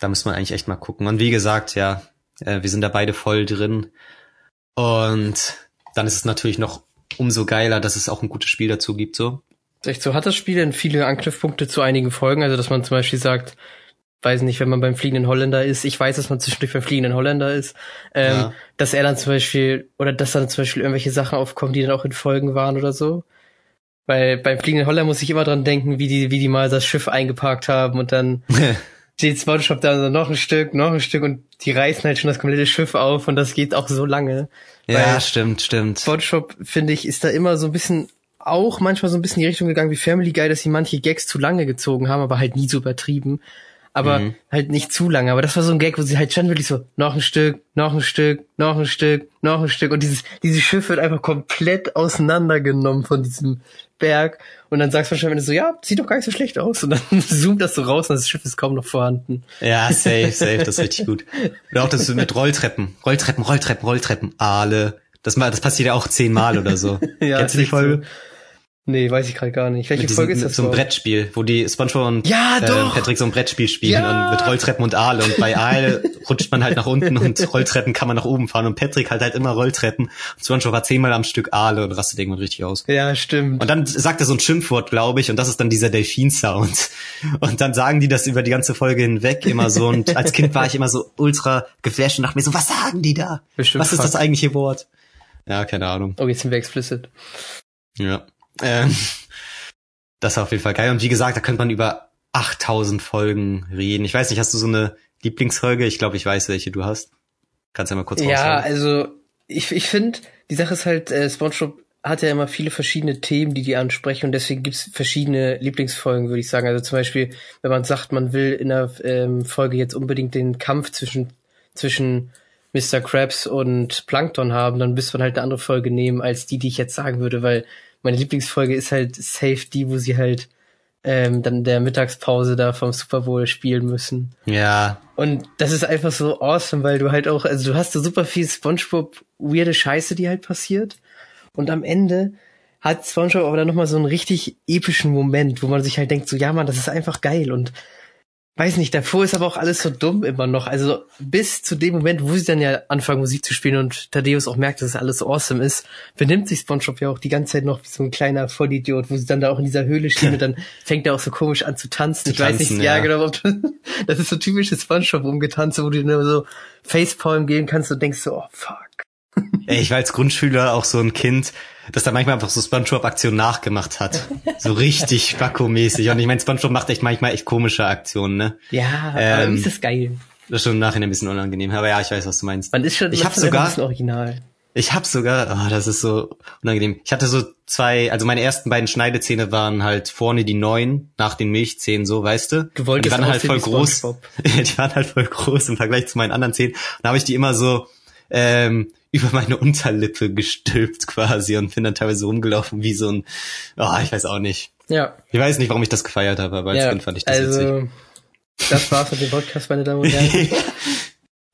Da muss man eigentlich echt mal gucken. Und wie gesagt, ja, äh, wir sind da beide voll drin. Und dann ist es natürlich noch umso geiler, dass es auch ein gutes Spiel dazu gibt, so. Echt so, hat das Spiel denn viele Anknüpfpunkte zu einigen Folgen? Also, dass man zum Beispiel sagt, weiß nicht, wenn man beim fliegenden Holländer ist, ich weiß, dass man zwischendurch beim fliegenden Holländer ist, ähm, ja. dass er dann zum Beispiel, oder dass dann zum Beispiel irgendwelche Sachen aufkommen, die dann auch in Folgen waren oder so. Weil beim fliegenden Holländer muss ich immer dran denken, wie die, wie die mal das Schiff eingeparkt haben und dann <laughs> steht SpongeBob da so noch ein Stück, noch ein Stück und die reißen halt schon das komplette Schiff auf und das geht auch so lange. Ja, stimmt, stimmt. SpongeBob, finde ich, ist da immer so ein bisschen auch manchmal so ein bisschen in die Richtung gegangen wie Family Guy, dass sie manche Gags zu lange gezogen haben, aber halt nie so übertrieben. Aber mhm. halt nicht zu lange. Aber das war so ein Gag, wo sie halt schon wirklich so, noch ein Stück, noch ein Stück, noch ein Stück, noch ein Stück. Und dieses, dieses Schiff wird einfach komplett auseinandergenommen von diesem Berg. Und dann sagst du wahrscheinlich so, ja, sieht doch gar nicht so schlecht aus. Und dann <laughs> zoomt das so raus und das Schiff ist kaum noch vorhanden. Ja, safe, safe, das ist richtig gut. Oder auch das mit Rolltreppen. Rolltreppen, Rolltreppen, Rolltreppen, Aale. Das, das passiert ja auch zehnmal oder so. <laughs> ja, Kennst du die Folge? So. Nee, weiß ich gerade gar nicht. Welche Folge ist das? So ein Brettspiel, wo die SpongeBob und ja, äh, Patrick so ein Brettspiel spielen ja. und mit Rolltreppen und Aale und bei Aale rutscht man halt nach unten und <laughs> Rolltreppen kann man nach oben fahren und Patrick halt halt immer Rolltreppen und SpongeBob war zehnmal am Stück Aale und rastet irgendwann richtig aus. Ja, stimmt. Und dann sagt er so ein Schimpfwort, glaube ich, und das ist dann dieser Delfin-Sound. Und dann sagen die das über die ganze Folge hinweg immer so und <laughs> als Kind war ich immer so ultra geflasht und dachte mir so, was sagen die da? Bestimmt was ist das eigentliche Wort? Ja, keine Ahnung. Oh, jetzt sind wir explicit. Ja. Ähm. Das war auf jeden Fall geil. Und wie gesagt, da könnte man über 8000 Folgen reden. Ich weiß nicht, hast du so eine Lieblingsfolge? Ich glaube, ich weiß, welche du hast. Kannst du ja mal kurz Ja, raushauen. also ich, ich finde, die Sache ist halt, äh, SpongeBob hat ja immer viele verschiedene Themen, die die ansprechen und deswegen gibt's verschiedene Lieblingsfolgen, würde ich sagen. Also zum Beispiel, wenn man sagt, man will in der ähm, Folge jetzt unbedingt den Kampf zwischen zwischen Mr. Krabs und Plankton haben, dann müsste man halt eine andere Folge nehmen als die, die ich jetzt sagen würde, weil meine Lieblingsfolge ist halt safe die, wo sie halt ähm, dann der Mittagspause da vom Super Bowl spielen müssen. Ja. Und das ist einfach so awesome, weil du halt auch, also du hast so super viel SpongeBob weirde Scheiße, die halt passiert. Und am Ende hat SpongeBob aber dann nochmal so einen richtig epischen Moment, wo man sich halt denkt, so, ja man, das ist einfach geil. Und weiß nicht, davor ist aber auch alles so dumm immer noch. Also bis zu dem Moment, wo sie dann ja anfangen, Musik zu spielen und Thaddeus auch merkt, dass es alles awesome ist, benimmt sich SpongeBob ja auch die ganze Zeit noch wie so ein kleiner Vollidiot, wo sie dann da auch in dieser Höhle stehen und dann <laughs> fängt er auch so komisch an zu tanzen. Zu ich weiß tanzen, nicht, ja, ja. genau, <laughs> das ist so typisches SpongeBob umgetanzt, wo du nur so Facepalm gehen kannst und denkst so, oh fuck. Ey, ich war als Grundschüler auch so ein Kind, das da manchmal einfach so Spongebob-Aktionen nachgemacht hat. So richtig Spacko-mäßig. Und ich meine, Spongebob macht echt manchmal echt komische Aktionen, ne? Ja, Ähm, ist das geil. Das ist schon im Nachhinein ein bisschen unangenehm. Aber ja, ich weiß, was du meinst. Man ist schon, ich hab sogar- original. Ich hab sogar, oh, das ist so unangenehm. Ich hatte so zwei, also meine ersten beiden Schneidezähne waren halt vorne die neuen, nach den Milchzähnen so, weißt du? Du wolltest Und die waren halt voll groß. <laughs> Die waren halt voll groß im Vergleich zu meinen anderen Zähnen. Und da habe ich die immer so ähm, über meine Unterlippe gestülpt quasi und bin dann teilweise rumgelaufen wie so ein, oh, ich weiß auch nicht. Ja. Ich weiß nicht, warum ich das gefeiert habe, aber als ja, Kind fand ich das witzig. also, das war's mit dem Podcast, meine Damen und Herren. <laughs>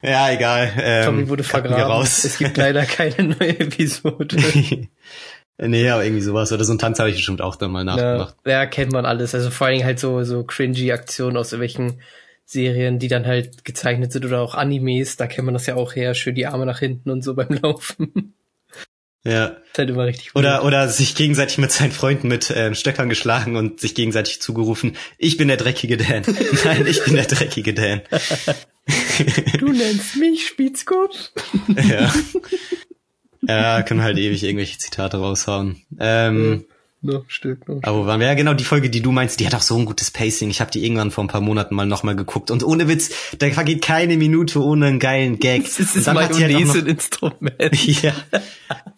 Ja, egal. Ähm, Tommy wurde vergraben. Raus. Es gibt leider keine neue Episode. <laughs> nee, aber irgendwie sowas. Oder so ein Tanz habe ich bestimmt auch dann mal ja, nachgemacht. ja, kennt man alles. Also vor allen Dingen halt so, so cringy Aktionen aus irgendwelchen Serien, die dann halt gezeichnet sind oder auch Animes. Da kennt man das ja auch her. Schön die Arme nach hinten und so beim <laughs> Laufen. Ja. ist halt immer richtig Oder, oder sich gegenseitig mit seinen Freunden mit äh, Stöckern geschlagen und sich gegenseitig zugerufen, ich bin der dreckige Dan. <laughs> Nein, ich bin der dreckige Dan. <laughs> Du nennst mich Spitzkopf? ja. Ja, können halt ewig irgendwelche Zitate raushauen. Ähm, Noch ein Stück, noch ein aber waren wir? Ja, genau, die Folge, die du meinst, die hat auch so ein gutes Pacing. Ich habe die irgendwann vor ein paar Monaten mal nochmal geguckt. Und ohne Witz, da vergeht keine Minute ohne einen geilen Gag. <laughs> Das Und ist dann hat sie halt noch- ein Instrument. <laughs> Ja.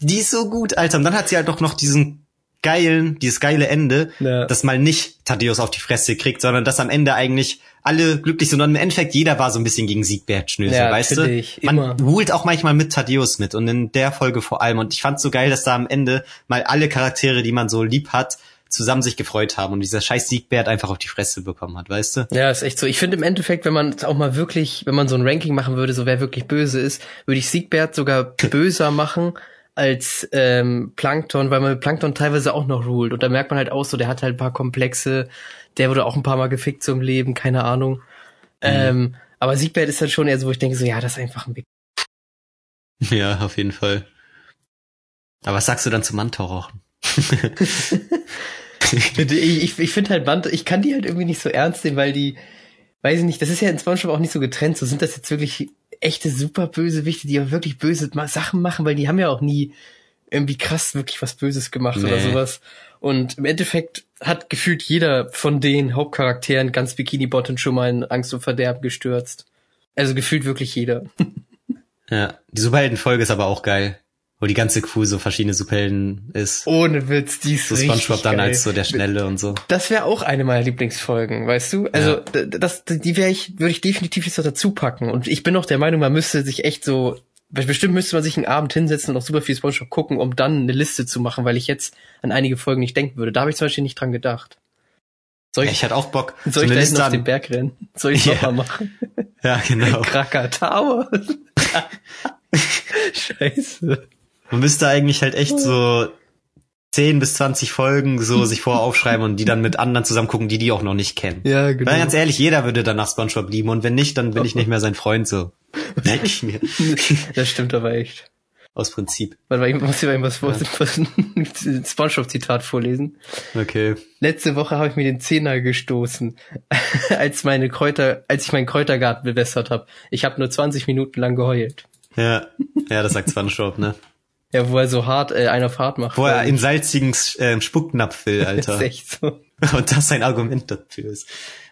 Die ist so gut, Alter. Und dann hat sie halt doch noch diesen geilen, dieses geile Ende, Ja. dass mal nicht Thaddeus auf die Fresse kriegt, sondern dass am Ende eigentlich alle glücklich. Und im Endeffekt jeder war so ein bisschen gegen Siegbert Schnösel, Ja, weißt du? Man immer. holt auch manchmal mit Thaddeus mit und in der Folge vor allem. Und ich fand's so geil, dass da am Ende mal alle Charaktere, die man so lieb hat, zusammen sich gefreut haben und dieser scheiß Siegbert einfach auf die Fresse bekommen hat, weißt du? Ja, ist echt so. Ich finde im Endeffekt, wenn man auch mal wirklich, wenn man so ein Ranking machen würde, so wer wirklich böse ist, würde ich Siegbert sogar <laughs> böser machen als ähm, Plankton, weil man Plankton teilweise auch noch ruled. Und da merkt man halt auch so, der hat halt ein paar Komplexe, der wurde auch ein paar Mal gefickt so im Leben, keine Ahnung. Ähm, aber Siegbert ist halt schon eher so, wo ich denke so, ja, das ist einfach ein Big. <laughs> Ja, auf jeden Fall. Aber was sagst du dann zum Mantau-Rauchen? <laughs> ich ich, ich finde halt Band, ich kann die halt irgendwie nicht so ernst nehmen, weil die, weiß ich nicht, das ist ja in SpongeBob auch nicht so getrennt. So sind das jetzt wirklich echte super Bösewichte, die auch wirklich böse Sachen machen, weil die haben ja auch nie irgendwie krass wirklich was Böses gemacht oder Nee. sowas. Und im Endeffekt hat gefühlt jeder von den Hauptcharakteren ganz Bikini Bottom schon mal in Angst und Verderben gestürzt. Also gefühlt wirklich jeder. <laughs> Ja, die Superhelden-Folge ist aber auch geil, wo die ganze Crew so verschiedene Superhelden ist. Ohne Witz, die ist so SpongeBob dann geil. als so der Schnelle und so. Das wäre auch eine meiner Lieblingsfolgen, weißt du? Also Ja. das, die wäre ich, würde ich definitiv jetzt noch dazu packen. Und ich bin auch der Meinung, man müsste sich echt so, bestimmt müsste man sich einen Abend hinsetzen und auch super viel SpongeBob gucken, um dann eine Liste zu machen, weil ich jetzt an einige Folgen nicht denken würde. Da habe ich zum Beispiel nicht dran gedacht. Soll Ja, ich, ich hatte auch Bock, soll so ich da hinten auf den. Berg rennen? Soll ich <laughs> Ja. nochmal machen? Ja, genau. <laughs> Krakatower. <laughs> Scheiße. Man müsste eigentlich halt echt so 10 bis 20 Folgen so <laughs> sich vorher aufschreiben und die dann mit anderen zusammen gucken, die die auch noch nicht kennen. Ja, genau. Weil ganz ehrlich, jeder würde danach SpongeBob lieben und wenn nicht, dann bin ich nicht mehr sein Freund so. Merke ich mir. <laughs> Das stimmt aber echt. Aus Prinzip. Warte mal, ich muss dir mal was vor, ein <laughs> Spongebob-Zitat vorlesen. Okay. Letzte Woche habe ich mir den Zehner gestoßen, als meine Kräuter, als ich meinen Kräutergarten bewässert habe. Ich habe nur 20 Minuten lang geheult. Ja. Ja, das sagt SpongeBob, ne? Ja, wo er so hart äh, einer Fahrt macht. Wo er in salzigen äh, Spucknapf will, <laughs> das ist Alter. echt so. Und das sein Argument dafür ist.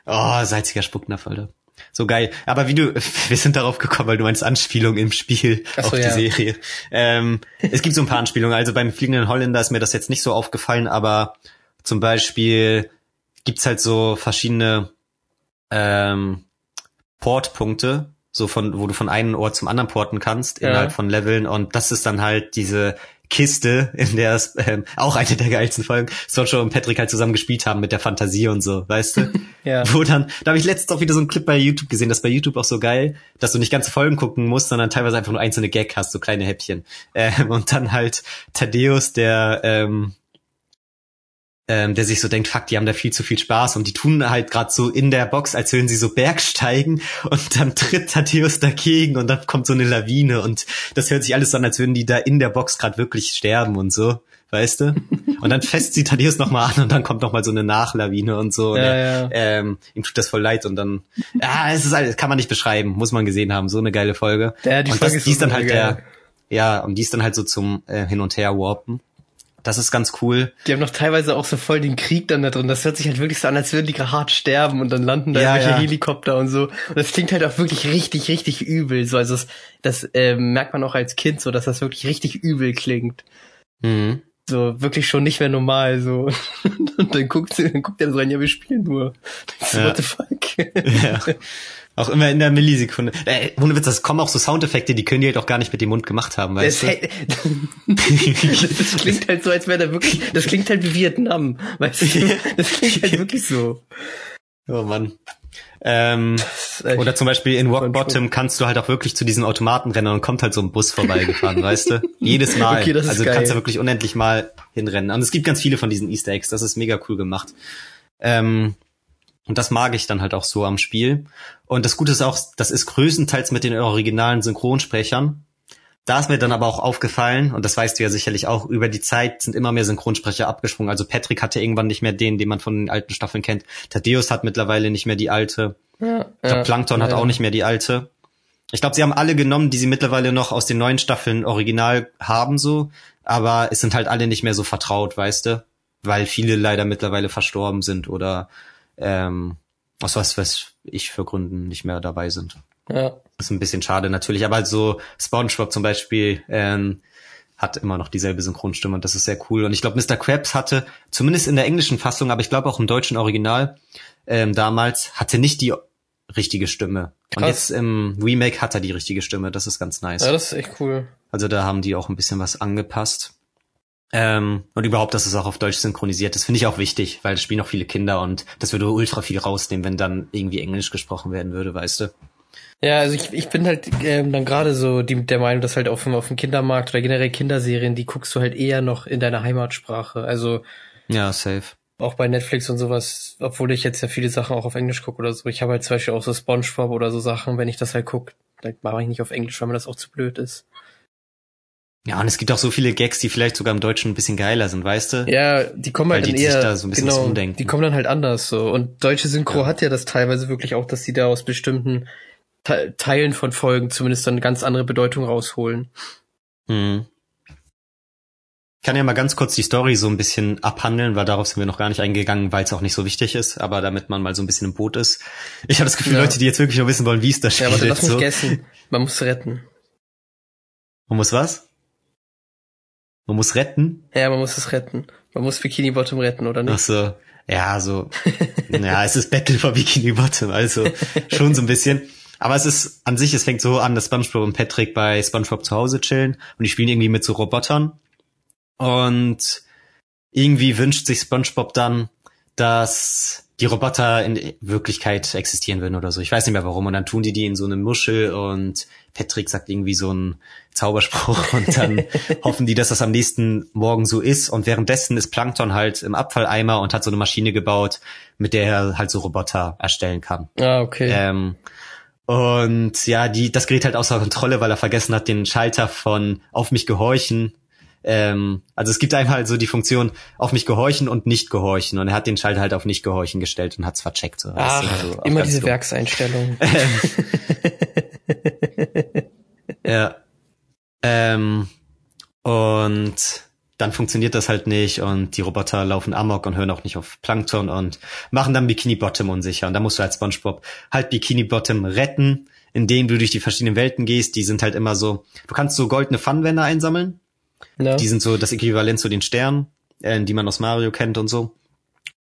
Oh, salziger Spucknapf, Alter. so geil. Aber wie du, <laughs> wir sind darauf gekommen, weil du meinst Anspielung im Spiel so, auf die ja. Serie. Ähm, es gibt so ein paar Anspielungen. Also beim Fliegenden Holländer ist mir das jetzt nicht so aufgefallen, aber zum Beispiel gibt's halt so verschiedene ähm, Portpunkte, so von, wo du von einem Ort zum anderen porten kannst, Ja. innerhalb von Leveln. Und das ist dann halt diese Kiste, <laughs> in der es ähm, auch eine der geilsten Folgen Socho und Patrick halt zusammen gespielt haben mit der Fantasie und so, weißt du? <laughs> Ja. Wo dann, da habe ich letztens auch wieder so einen Clip bei YouTube gesehen, das ist bei YouTube auch so geil, dass du nicht ganze Folgen gucken musst, sondern teilweise einfach nur einzelne Gag hast, so kleine Häppchen. Ähm, und dann halt Thaddeus, der ähm, ähm, der sich so denkt, fuck, die haben da viel zu viel Spaß und die tun halt gerade so in der Box, als würden sie so Bergsteigen und dann tritt Thaddeus dagegen und dann kommt so eine Lawine und das hört sich alles an, als würden die da in der Box gerade wirklich sterben und so, weißt du? Und dann fest sie Thaddeus nochmal an und dann kommt nochmal so eine Nachlawine und so. und Ja, er, ja. Ähm, ihm tut das voll leid und dann, ja, es ist alles, kann man nicht beschreiben, muss man gesehen haben, so eine geile Folge. Ja, die und Folge das, ist die ist dann halt geil. der, ja, und die ist dann halt so zum äh, Hin und Her warpen. Das ist ganz cool. Die haben noch teilweise auch so voll den Krieg dann da drin. Das hört sich halt wirklich so an, als würden die gerade hart sterben und dann landen da Ja, irgendwelche ja. Helikopter und so. Und das klingt halt auch wirklich richtig, richtig übel. So, also das, das ähm, merkt man auch als Kind so, dass das wirklich richtig übel klingt. Mhm. So wirklich schon nicht mehr normal. So <laughs> und dann guckt sie, dann guckt er so rein, ja, wir spielen nur. So, Ja. What the fuck? Ja. <laughs> Auch immer in der Millisekunde. Äh, ohne Witz, das kommen auch so Soundeffekte, die können die halt auch gar nicht mit dem Mund gemacht haben, Das, weißt du? hey, das klingt halt so, als wäre da wirklich, das klingt halt wie Vietnam, weißt du? Das klingt halt wirklich so. Oh Mann. Ähm, Das echt- oder zum Beispiel in Rock Bottom kannst du halt auch wirklich zu diesen Automaten rennen und kommt halt so ein Bus vorbeigefahren, <laughs> weißt du? Jedes Mal. Okay, das also du geil. kannst da wirklich unendlich mal hinrennen. Und es gibt ganz viele von diesen Easter Eggs, das ist mega cool gemacht. Ähm, und das mag ich dann halt auch so am Spiel. Und das Gute ist auch, das ist größtenteils mit den originalen Synchronsprechern. Da ist mir dann aber auch aufgefallen, und das weißt du ja sicherlich auch, über die Zeit sind immer mehr Synchronsprecher abgesprungen. Also Patrick hatte irgendwann nicht mehr den, den man von den alten Staffeln kennt. Thaddeus hat mittlerweile nicht mehr die alte. Ja, Ich glaube, ja, Plankton hat ja. auch nicht mehr die alte. Ich glaube, sie haben alle genommen, die sie mittlerweile noch aus den neuen Staffeln original haben, so. Aber es sind halt alle nicht mehr so vertraut, weißt du? Weil viele leider mittlerweile verstorben sind oder ähm, aus was weiß ich für Gründen nicht mehr dabei sind. Ja. Das ist ein bisschen schade natürlich, aber so SpongeBob zum Beispiel ähm, hat immer noch dieselbe Synchronstimme und das ist sehr cool. Und ich glaube, Mr. Krabs hatte, zumindest in der englischen Fassung, aber ich glaube auch im deutschen Original ähm, damals, hatte nicht die richtige Stimme. Und Krass. jetzt im Remake hat er die richtige Stimme. Das ist ganz nice. ja, das ist echt cool. Also da haben die auch ein bisschen was angepasst. Ähm, und überhaupt, dass es auch auf Deutsch synchronisiert ist, finde ich auch wichtig, weil es spielen auch viele Kinder und das würde ultra viel rausnehmen, wenn dann irgendwie Englisch gesprochen werden würde, weißt du? Ja, also ich, ich bin halt ähm, dann gerade so die, der Meinung, dass halt auf dem, auf dem Kindermarkt oder generell Kinderserien, die guckst du halt eher noch in deiner Heimatsprache. Also Ja, safe. auch bei Netflix und sowas, obwohl ich jetzt ja viele Sachen auch auf Englisch gucke oder so. Ich habe halt zum Beispiel auch so Spongebob oder so Sachen, wenn ich das halt gucke, dann mache ich nicht auf Englisch, weil mir das auch zu blöd ist. Ja, und es gibt auch so viele Gags, die vielleicht sogar im Deutschen ein bisschen geiler sind, weißt du? Ja, die kommen Weil halt die dann sich eher, da so ein bisschen genau, umdenken. die kommen dann halt anders so. Und deutsche Synchro Ja. hat ja das teilweise wirklich auch, dass die da aus bestimmten Te Teilen von Folgen zumindest dann ganz andere Bedeutung rausholen. Hm. Ich kann ja mal ganz kurz die Story so ein bisschen abhandeln, weil darauf sind wir noch gar nicht eingegangen, weil es auch nicht so wichtig ist, aber damit man mal so ein bisschen im Boot ist. Ich habe das Gefühl, Ja. Leute, die jetzt wirklich nur wissen wollen, wie es da Ja, spielt, warte, lass mich so. guessen. Man muss retten. Man muss was? Man muss retten? Ja, man muss es retten. Man muss Bikini Bottom retten, oder Ach nicht? so. Ja, so. ja, es ist Battle for Bikini Bottom, also schon so ein bisschen. Aber es ist an sich, es fängt so an, dass SpongeBob und Patrick bei SpongeBob zu Hause chillen und die spielen irgendwie mit so Robotern. Und irgendwie wünscht sich SpongeBob dann, dass die Roboter in Wirklichkeit existieren würden oder so. Ich weiß nicht mehr warum. Und dann tun die die in so eine Muschel und Patrick sagt irgendwie so einen Zauberspruch <laughs> und dann hoffen die, dass das am nächsten Morgen so ist. Und währenddessen ist Plankton halt im Abfalleimer und hat so eine Maschine gebaut, mit der er halt so Roboter erstellen kann. Ah, okay. Ähm, und ja, die, das gerät halt außer Kontrolle, weil er vergessen hat, den Schalter von auf mich gehorchen. Ähm, also es gibt einfach halt so die Funktion auf mich gehorchen und nicht gehorchen. Und er hat den Schalter halt auf nicht gehorchen gestellt und hat's vercheckt. So. Ach, Weißt du, so auch immer diese dumm. Werkseinstellungen. <laughs> Ja. Ähm, und dann funktioniert das halt nicht und die Roboter laufen amok und hören auch nicht auf Plankton und machen dann Bikini Bottom unsicher. Und da musst du als SpongeBob halt Bikini Bottom retten, indem du durch die verschiedenen Welten gehst. Die sind halt immer so, du kannst so goldene Pfannenwände einsammeln. Ja. Die sind so das Äquivalent zu den Sternen, äh, die man aus Mario kennt und so.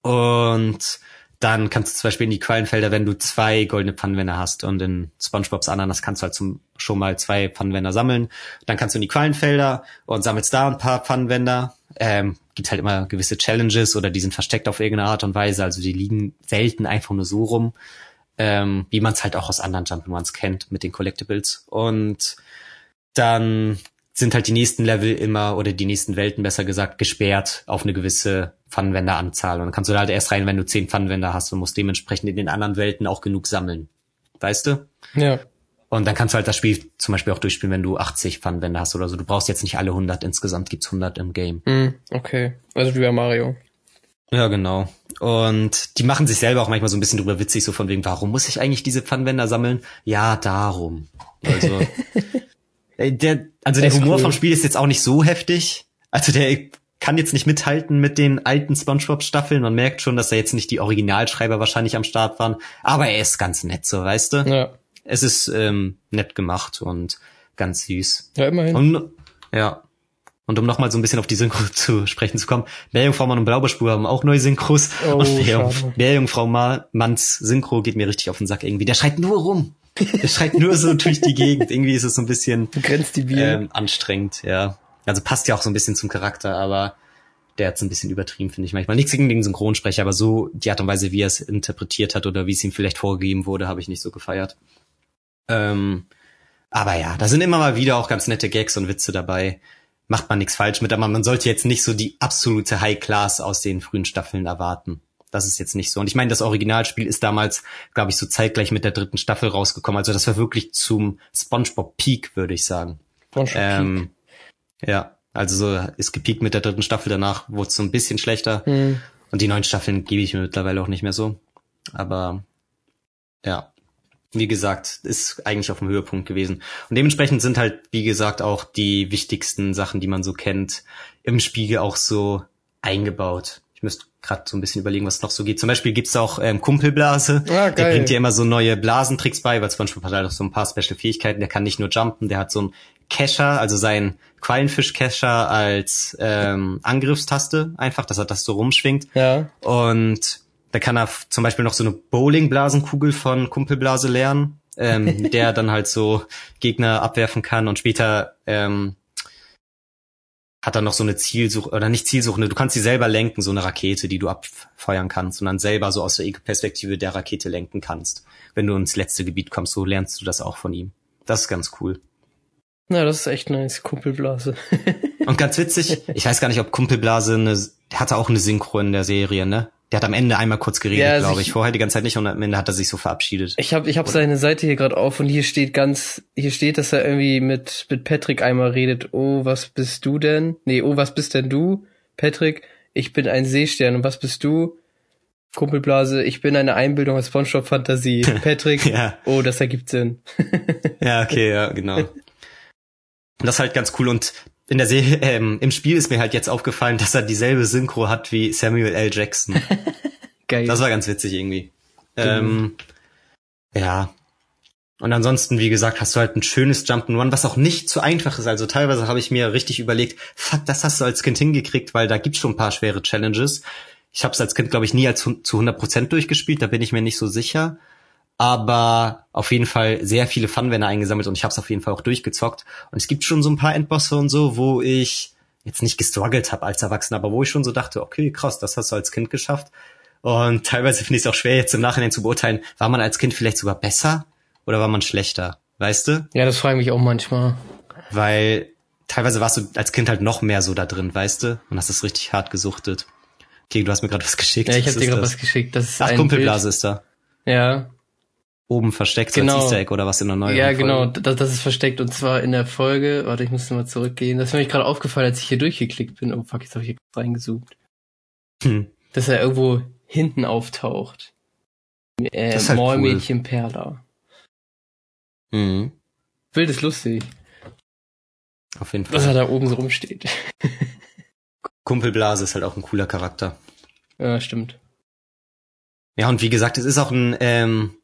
Und dann kannst du zum Beispiel in die Quallenfelder, wenn du zwei goldene Pfannenwände hast und in SpongeBobs Ananas kannst du halt zum, schon mal zwei Pfannenwände sammeln. Dann kannst du in die Quallenfelder und sammelst da ein paar Pfannenwände. Ähm, gibt halt immer gewisse Challenges oder die sind versteckt auf irgendeine Art und Weise. Also die liegen selten einfach nur so rum, ähm, wie man es halt auch aus anderen Jump'n'Runs kennt mit den Collectibles. Und dann sind halt die nächsten Level immer oder die nächsten Welten besser gesagt gesperrt auf eine gewisse Pfannenwenderanzahl. Und dann kannst du da halt erst rein, wenn du zehn Pfannenwender hast und musst dementsprechend in den anderen Welten auch genug sammeln. Weißt du? Ja. Und dann kannst du halt das Spiel zum Beispiel auch durchspielen, wenn du 80 Pfannenwände hast oder so. Du brauchst jetzt nicht alle 100, insgesamt gibt's 100 im Game. Mm, okay, also wie bei Mario. Ja, genau. Und die machen sich selber auch manchmal so ein bisschen drüber witzig, so von wegen, warum muss ich eigentlich diese Pfannenwender sammeln? Ja, darum. Also <laughs> der, also der Humor cool. vom Spiel ist jetzt auch nicht so heftig. Also der kann jetzt nicht mithalten mit den alten SpongeBob-Staffeln. Man merkt schon, dass da jetzt nicht die Originalschreiber wahrscheinlich am Start waren. Aber er ist ganz nett, so weißt du. Ja. Es ist ähm, nett gemacht und ganz süß. Ja, immerhin. Und, ja. Und um nochmal so ein bisschen auf die Synchro <laughs> zu sprechen zu kommen, Meerjungfrau Mann und Blaubeerspur haben auch neue Synchros. Oh, und Meerjungfrau Manns Synchro geht mir richtig auf den Sack irgendwie. Der schreit nur rum. Der schreit nur so durch die Gegend. Irgendwie ist es so ein bisschen grenzt die Bier. Ähm, anstrengend, ja. Also passt ja auch so ein bisschen zum Charakter, aber der hat's ein bisschen übertrieben, finde ich manchmal. Nichts gegen den Synchronsprecher, aber so die Art und Weise, wie er es interpretiert hat oder wie es ihm vielleicht vorgegeben wurde, habe ich nicht so gefeiert. Ähm, aber ja, da sind immer mal wieder auch ganz nette Gags und Witze dabei. Macht man nichts falsch mit, aber man sollte jetzt nicht so die absolute High Class aus den frühen Staffeln erwarten das ist jetzt nicht so. Und ich meine, das Originalspiel ist damals, glaube ich, so zeitgleich mit der dritten Staffel rausgekommen. Also das war wirklich zum SpongeBob Peak, würde ich sagen. SpongeBob ähm, Peak. Ja, also so ist gepiekt mit der dritten Staffel. Danach wurde es so ein bisschen schlechter. Mhm. Und die neuen Staffeln gebe ich mir mittlerweile auch nicht mehr so. Aber ja, wie gesagt, ist eigentlich auf dem Höhepunkt gewesen. Und dementsprechend sind halt, wie gesagt, auch die wichtigsten Sachen, die man so kennt, im Spiegel auch so eingebaut. Ich müsste gerade so ein bisschen überlegen, was noch so geht. Zum Beispiel gibt's auch ähm, Kumpelblase. Ah, der bringt dir immer so neue Blasentricks bei, weil Beispiel hat halt auch so ein paar Special-Fähigkeiten. Der kann nicht nur jumpen, der hat so ein Kescher, also sein Quallenfisch-Kescher als ähm, Angriffstaste einfach, dass er das so rumschwingt. Ja. Und da kann er zum Beispiel noch so eine Bowling-Blasenkugel von Kumpelblase lernen, ähm, mit <laughs> der dann halt so Gegner abwerfen kann und später ähm, hat dann noch so eine Zielsuche, oder nicht Zielsuche, du kannst sie selber lenken, so eine Rakete, die du abfeuern kannst und dann selber so aus der Perspektive der Rakete lenken kannst. Wenn du ins letzte Gebiet kommst, so lernst du das auch von ihm. Das ist ganz cool. Na, ja, das ist echt nice, Kumpelblase. und ganz witzig, <laughs> ich weiß gar nicht, ob Kumpelblase eine, hatte auch eine Synchro in der Serie, ne? Der hat am Ende einmal kurz geredet, ja, glaube ich. Vorher die ganze Zeit nicht und am Ende hat er sich so verabschiedet. Ich habe ich hab seine Seite hier gerade auf und hier steht ganz, hier steht, dass er irgendwie mit, mit Patrick einmal redet. Oh, was bist du denn? Nee, oh, was bist denn du? Patrick, ich bin ein Seestern und was bist du? Kumpelblase, ich bin eine Einbildung aus Spongebob Fantasie. <laughs> Patrick, ja. oh, das ergibt Sinn. <laughs> ja, okay, ja, genau. Das ist halt ganz cool und in der Serie, ähm, im Spiel ist mir halt jetzt aufgefallen, dass er dieselbe Synchro hat wie Samuel L. Jackson. <laughs> Geil. Das war ganz witzig irgendwie. Ähm, ja. Und ansonsten, wie gesagt, hast du halt ein schönes Jump'n'Run, was auch nicht zu einfach ist. Also teilweise habe ich mir richtig überlegt, fuck, das hast du als Kind hingekriegt, weil da gibt's schon ein paar schwere Challenges. Ich habe es als Kind, glaube ich, nie als zu 100% durchgespielt, da bin ich mir nicht so sicher aber auf jeden Fall sehr viele Funwänner eingesammelt und ich habe es auf jeden Fall auch durchgezockt. Und es gibt schon so ein paar Endbosse und so, wo ich jetzt nicht gestruggelt habe als Erwachsener, aber wo ich schon so dachte, okay, krass, das hast du als Kind geschafft. Und teilweise finde ich es auch schwer, jetzt im Nachhinein zu beurteilen, war man als Kind vielleicht sogar besser oder war man schlechter, weißt du? Ja, das frage ich mich auch manchmal. Weil teilweise warst du als Kind halt noch mehr so da drin, weißt du? Und hast das richtig hart gesuchtet. Okay, du hast mir gerade was geschickt. Ja, ich habe dir gerade was geschickt. Das ist Ach, Kumpelblase ist da. Ja, oben versteckt genau. als Easter Egg oder was in der neuen Ja, Folge. genau, das, das ist versteckt und zwar in der Folge, warte, ich muss mal zurückgehen. Das ist mir gerade aufgefallen, als ich hier durchgeklickt bin. Oh fuck, jetzt habe ich hier reingezoomt. Hm. Dass er irgendwo hinten auftaucht. Äh, das ist halt Mäulmädchen cool. Perla. Mhm. Wild ist lustig. Auf jeden Fall. Dass er da oben so rumsteht. <laughs> Kumpelblase ist halt auch ein cooler Charakter. Ja, stimmt. Ja, und wie gesagt, es ist auch ein ähm,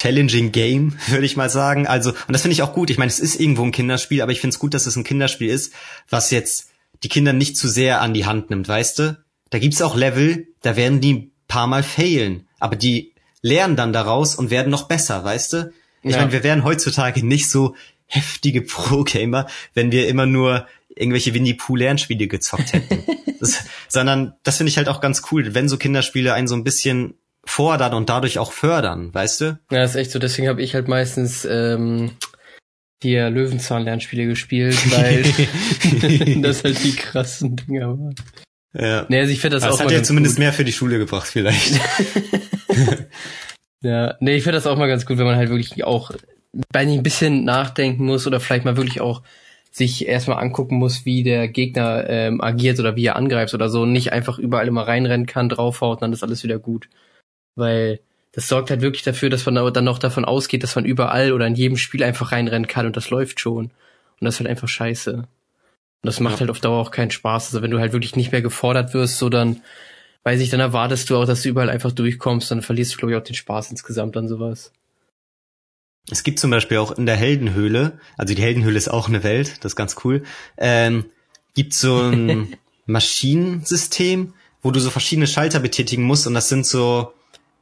challenging Game, <laughs> würde ich mal sagen. Also, und das finde ich auch gut. Ich meine, es ist irgendwo ein Kinderspiel, aber ich finde es gut, dass es ein Kinderspiel ist, was jetzt die Kinder nicht zu sehr an die Hand nimmt, weißt du? Da gibt's auch Level, da werden die paar Mal failen, aber die lernen dann daraus und werden noch besser, weißt du? Ich Ja. meine, wir wären heutzutage nicht so heftige Pro-Gamer, wenn wir immer nur irgendwelche Winnie Pooh Lernspiele gezockt hätten. <laughs> das, sondern das finde ich halt auch ganz cool, wenn so Kinderspiele einen so ein bisschen fordern und dadurch auch fördern, weißt du? Ja, ist echt so. Deswegen habe ich halt meistens ähm, die Löwenzahn-Lernspiele gespielt, weil <laughs> das halt die krassen Dinger waren. Ja. Nee, also ich finde das, Das, auch hat mal ja zumindest gut. mehr für die Schule gebracht, vielleicht. <laughs> Ja, nee, ich finde das auch mal ganz gut, wenn man halt wirklich auch bei ein bisschen nachdenken muss oder vielleicht mal wirklich auch sich erstmal angucken muss, wie der Gegner ähm, agiert oder wie er angreift oder so und nicht einfach überall immer reinrennen kann, draufhaut, dann ist alles wieder gut. Weil das sorgt halt wirklich dafür, dass man aber dann noch davon ausgeht, dass man überall oder in jedem Spiel einfach reinrennen kann und das läuft schon. Und das ist halt einfach scheiße. Und das macht Ja. halt auf Dauer auch keinen Spaß. Also wenn du halt wirklich nicht mehr gefordert wirst, so dann, weiß ich, dann erwartest du auch, dass du überall einfach durchkommst, dann verlierst du, glaube ich, auch den Spaß insgesamt an sowas. Es gibt zum Beispiel auch in der Heldenhöhle, also die Heldenhöhle ist auch eine Welt, das ist ganz cool, ähm, gibt so ein <laughs> Maschinensystem, wo du so verschiedene Schalter betätigen musst und das sind so,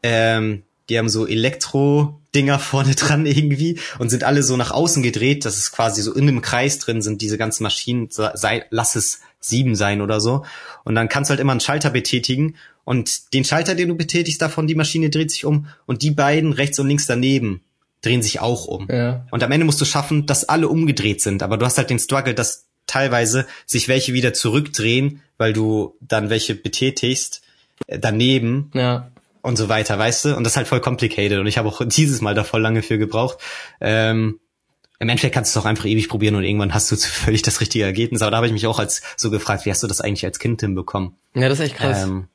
ähm, die haben so Elektro-Dinger vorne <laughs> dran irgendwie und sind alle so nach außen gedreht, das ist quasi so in einem Kreis drin sind diese ganzen Maschinen, sei, lass es sieben sein oder so und dann kannst du halt immer einen Schalter betätigen und den Schalter, den du betätigst davon, die Maschine dreht sich um und die beiden rechts und links daneben drehen sich auch um. Ja. Und am Ende musst du schaffen, dass alle umgedreht sind. Aber du hast halt den Struggle, dass teilweise sich welche wieder zurückdrehen, weil du dann welche betätigst, äh, daneben Ja. Und so weiter, weißt du? Und das ist halt voll complicated. Und ich habe auch dieses Mal da voll lange für gebraucht. Ähm, Im Endeffekt kannst du es auch einfach ewig probieren und irgendwann hast du <laughs> völlig das richtige Ergebnis. Aber da habe ich mich auch als so gefragt, wie hast du das eigentlich als Kind hinbekommen? Ja, das ist echt krass. Ähm,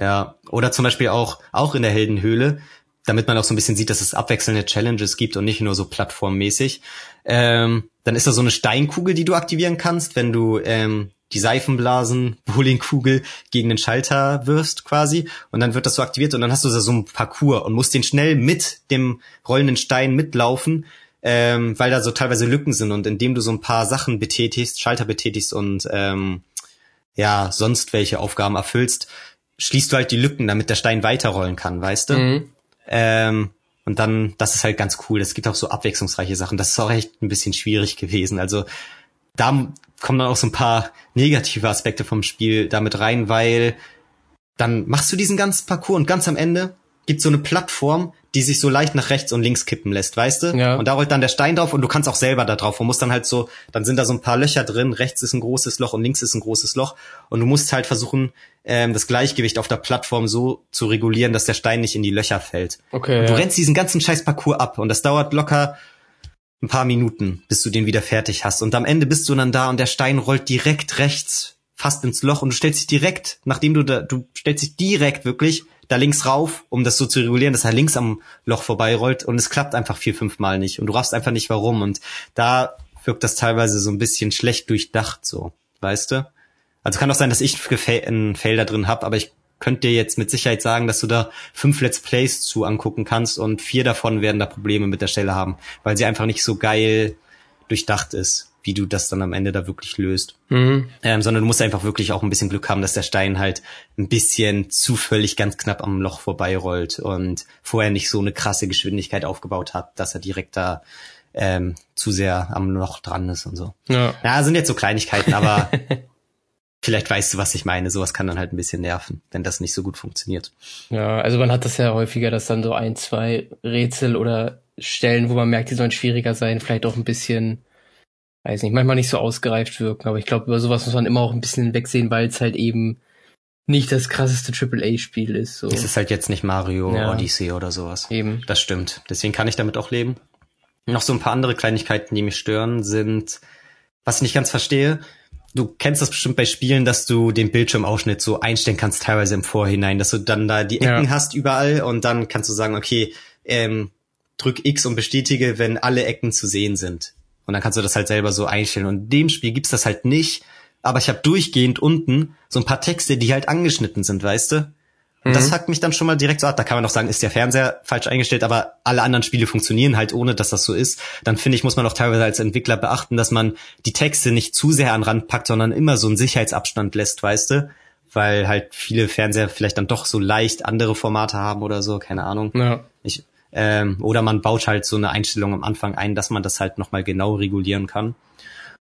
ja, oder zum Beispiel auch, auch in der Heldenhöhle, damit man auch so ein bisschen sieht, dass es abwechselnde Challenges gibt und nicht nur so plattformmäßig. Ähm, dann ist da so eine Steinkugel, die du aktivieren kannst, wenn du ähm, die Seifenblasen Bowlingkugel gegen den Schalter wirfst quasi und dann wird das so aktiviert und dann hast du da so ein Parcours und musst den schnell mit dem rollenden Stein mitlaufen, ähm, weil da so teilweise Lücken sind und indem du so ein paar Sachen betätigst, Schalter betätigst und ähm, ja sonst welche Aufgaben erfüllst, schließt du halt die Lücken, damit der Stein weiterrollen kann, weißt du? Mhm. Ähm, und dann, das ist halt ganz cool. Es gibt auch so abwechslungsreiche Sachen. Das ist auch echt ein bisschen schwierig gewesen. Also da kommen dann auch so ein paar negative Aspekte vom Spiel damit rein, weil dann machst du diesen ganzen Parcours und ganz am Ende gibt so eine Plattform, die sich so leicht nach rechts und links kippen lässt, weißt du? Ja. Und da rollt dann der Stein drauf und du kannst auch selber da drauf und musst dann halt so, dann sind da so ein paar Löcher drin, rechts ist ein großes Loch und links ist ein großes Loch und du musst halt versuchen, ähm, das Gleichgewicht auf der Plattform so zu regulieren, dass der Stein nicht in die Löcher fällt. Okay. Und du ja. rennst diesen ganzen scheiß Parcours ab und das dauert locker ein paar Minuten, bis du den wieder fertig hast. Und am Ende bist du dann da und der Stein rollt direkt rechts fast ins Loch und du stellst dich direkt, nachdem du da, du stellst dich direkt wirklich da links rauf, um das so zu regulieren, dass er links am Loch vorbeirollt und es klappt einfach vier, fünf Mal nicht und du raffst einfach nicht warum und da wirkt das teilweise so ein bisschen schlecht durchdacht so, weißt du? Also kann auch sein, dass ich einen Fail da drin hab, aber ich könnte dir jetzt mit Sicherheit sagen, dass du da fünf Let's Plays zu angucken kannst und vier davon werden da Probleme mit der Stelle haben, weil sie einfach nicht so geil durchdacht ist, wie du das dann am Ende da wirklich löst. Mhm. Ähm, sondern du musst einfach wirklich auch ein bisschen Glück haben, dass der Stein halt ein bisschen zufällig ganz knapp am Loch vorbeirollt und vorher nicht so eine krasse Geschwindigkeit aufgebaut hat, dass er direkt da ähm, zu sehr am Loch dran ist und so. Ja. Ja, sind jetzt so Kleinigkeiten, aber <laughs> vielleicht weißt du, was ich meine. Sowas kann dann halt ein bisschen nerven, wenn das nicht so gut funktioniert. Ja, also man hat das ja häufiger, dass dann so ein, zwei Rätsel oder Stellen, wo man merkt, die sollen schwieriger sein, vielleicht auch ein bisschen, weiß nicht, manchmal nicht so ausgereift wirken. Aber ich glaube, über sowas muss man immer auch ein bisschen wegsehen, weil es halt eben nicht das krasseste AAA-Spiel ist. So. Es ist halt jetzt nicht Mario Ja. Odyssey oder sowas. Eben. Das stimmt. Deswegen kann ich damit auch leben. Noch so ein paar andere Kleinigkeiten, die mich stören, sind, was ich nicht ganz verstehe. Du kennst das bestimmt bei Spielen, dass du den Bildschirmausschnitt so einstellen kannst, teilweise im Vorhinein, dass du dann da die Ecken Ja. hast überall und dann kannst du sagen, okay, ähm, drück X und bestätige, wenn alle Ecken zu sehen sind. Und dann kannst du das halt selber so einstellen. Und in dem Spiel gibt's das halt nicht. aber ich habe durchgehend unten so ein paar Texte, die halt angeschnitten sind, weißt du? Und das Mhm. hackt mich dann schon mal direkt so ab. Da kann man auch sagen, ist der Fernseher falsch eingestellt, aber alle anderen Spiele funktionieren halt ohne, dass das so ist. Dann finde ich, muss man auch teilweise als Entwickler beachten, dass man die Texte nicht zu sehr an Rand packt, sondern immer so einen Sicherheitsabstand lässt, weißt du? Weil halt viele Fernseher vielleicht dann doch so leicht andere Formate haben oder so, keine Ahnung. Ja. Ich, ähm, oder man baut halt so eine Einstellung am Anfang ein, dass man das halt nochmal genau regulieren kann.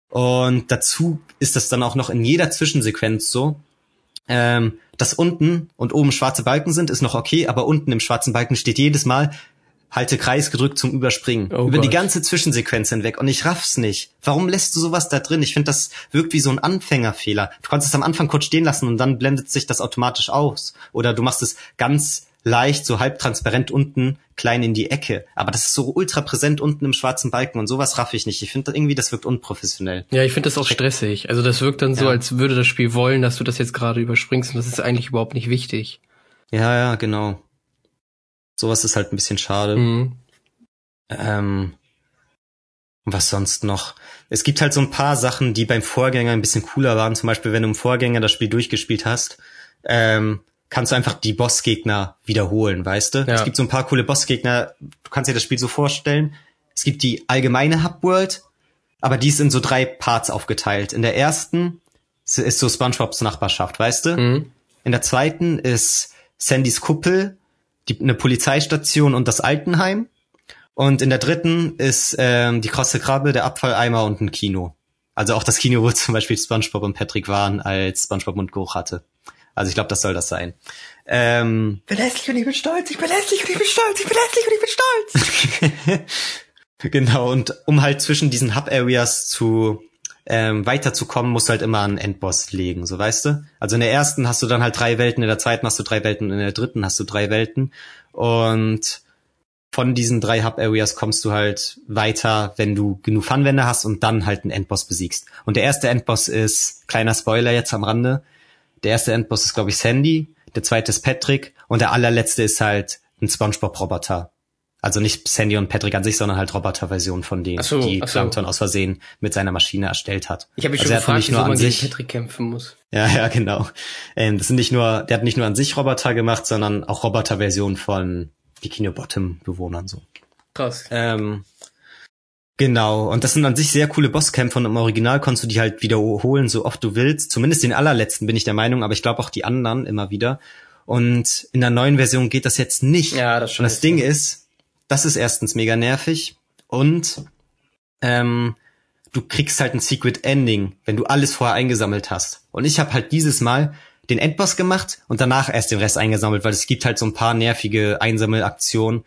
Und dazu ist das dann auch noch in jeder Zwischensequenz so, ähm, dass unten und oben schwarze Balken sind, ist noch okay, aber unten im schwarzen Balken steht jedes Mal halte Kreis gedrückt zum Überspringen. Oh über die Gott. ganze Zwischensequenz hinweg. Und ich raff's nicht. Warum lässt du sowas da drin? Ich finde, das wirkt wie so ein Anfängerfehler. Du kannst es am Anfang kurz stehen lassen und dann blendet sich das automatisch aus. Oder du machst es ganz leicht, so halbtransparent unten, klein in die Ecke. Aber das ist so ultra präsent unten im schwarzen Balken und sowas raff ich nicht. Ich finde irgendwie, das wirkt unprofessionell. Ja, ich finde das auch stressig. Also das wirkt dann so, Ja. als würde das Spiel wollen, dass du das jetzt gerade überspringst und das ist eigentlich überhaupt nicht wichtig. Ja, ja, genau. Sowas ist halt ein bisschen schade. Mhm. Ähm, was sonst noch? Es gibt halt so ein paar Sachen, die beim Vorgänger ein bisschen cooler waren. Zum Beispiel, wenn du im Vorgänger das Spiel durchgespielt hast, ähm, kannst du einfach die Bossgegner wiederholen, weißt du? Ja. Es gibt so ein paar coole Bossgegner. Du kannst dir das Spiel so vorstellen. Es gibt die allgemeine Hubworld, aber die ist in so drei Parts aufgeteilt. In der ersten ist so SpongeBobs Nachbarschaft, weißt du? Mhm. In der zweiten ist Sandys Kuppel, die, eine Polizeistation und das Altenheim. Und in der dritten ist ähm, die krosse Krabbe, der Abfalleimer und ein Kino. Also auch das Kino, wo <laughs> zum Beispiel SpongeBob und Patrick waren, als SpongeBob Mundgeruch hatte. Also ich glaube, das soll das sein. Ähm, bin hässlich und ich bin stolz, ich bin hässlich und ich bin stolz, ich bin hässlich und ich bin stolz. <laughs> genau, und um halt zwischen diesen Hub-Areas zu ähm, weiterzukommen, musst du halt immer einen Endboss legen, so weißt du? Also in der ersten hast du dann halt drei Welten, in der zweiten hast du drei Welten und in der dritten hast du drei Welten. Und von diesen drei Hub-Areas kommst du halt weiter, wenn du genug Funwände hast und dann halt einen Endboss besiegst. Und der erste Endboss ist, kleiner Spoiler jetzt am Rande, der erste Endboss ist, glaube ich, Sandy, der zweite ist Patrick und der allerletzte ist halt ein Spongebob-Roboter. Also nicht Sandy und Patrick an sich, sondern halt Roboter-Version von denen, so, die so. Plankton aus Versehen mit seiner Maschine erstellt hat. Ich habe mich Also schon er gefragt, nicht nur an sich, Patrick kämpfen muss. ja, ja, genau. Ähm, das sind nicht nur, der hat nicht nur an sich Roboter gemacht, sondern auch Roboter-Versionen von Bikini Bottom-Bewohnern so. Krass. Ähm, genau, und das sind an sich sehr coole Bosskämpfe und im Original konntest du die halt wiederholen, so oft du willst. Zumindest den allerletzten bin ich der Meinung, aber ich glaube auch die anderen immer wieder. Und in der neuen Version geht das jetzt nicht. Ja, das Und das Ding ist, das ist erstens mega nervig und ähm, du kriegst halt ein Secret Ending, wenn du alles vorher eingesammelt hast. Und ich habe halt dieses Mal den Endboss gemacht und danach erst den Rest eingesammelt, weil es gibt halt so ein paar nervige Einsammelaktionen,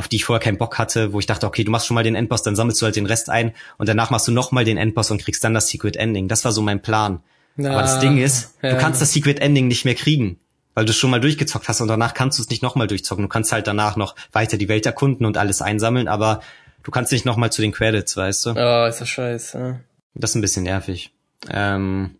auf die ich vorher keinen Bock hatte, wo ich dachte, okay, du machst schon mal den Endboss, dann sammelst du halt den Rest ein und danach machst du noch mal den Endboss und kriegst dann das Secret Ending. Das war so mein Plan. Aber das Ding ist, ja. du kannst das Secret Ending nicht mehr kriegen, weil du es schon mal durchgezockt hast und danach kannst du es nicht nochmal durchzocken. Du kannst halt danach noch weiter die Welt erkunden und alles einsammeln, aber du kannst nicht nochmal zu den Credits, weißt du? Oh, ist das scheiße. Das ist ein bisschen nervig. Ähm,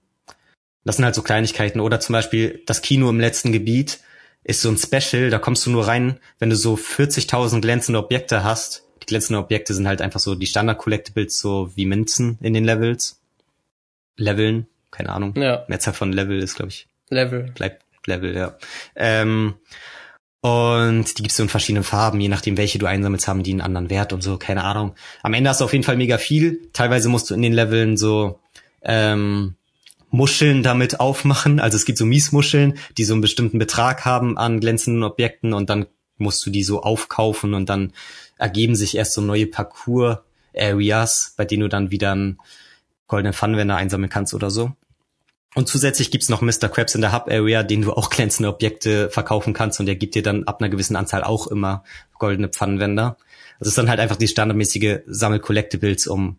das sind halt so Kleinigkeiten. Oder zum Beispiel das Kino im letzten Gebiet ist so ein Special, da kommst du nur rein, wenn du so 40.000 glänzende Objekte hast. Die glänzenden Objekte sind halt einfach so die Standard-Collectibles, so wie Münzen in den Levels. Leveln, keine Ahnung. Ja, Mehrzahl von Level ist, glaube ich, Level. bleibt Level, ja. Ähm, und die gibt's so in verschiedenen Farben, je nachdem, welche du einsammelst, haben die einen anderen Wert und so, keine Ahnung. Am Ende hast du auf jeden Fall mega viel. Teilweise musst du in den Leveln so ähm, Muscheln damit aufmachen. Also es gibt so Miesmuscheln, die so einen bestimmten Betrag haben an glänzenden Objekten und dann musst du die so aufkaufen und dann ergeben sich erst so neue Parcours-Areas, bei denen du dann wieder einen goldenen Funwender einsammeln kannst oder so. Und zusätzlich gibt's noch Mr. Krabs in der Hub Area, den du auch glänzende Objekte verkaufen kannst und der gibt dir dann ab einer gewissen Anzahl auch immer goldene Pfannenwender. Das ist dann halt einfach die standardmäßige Sammel-Collectibles, um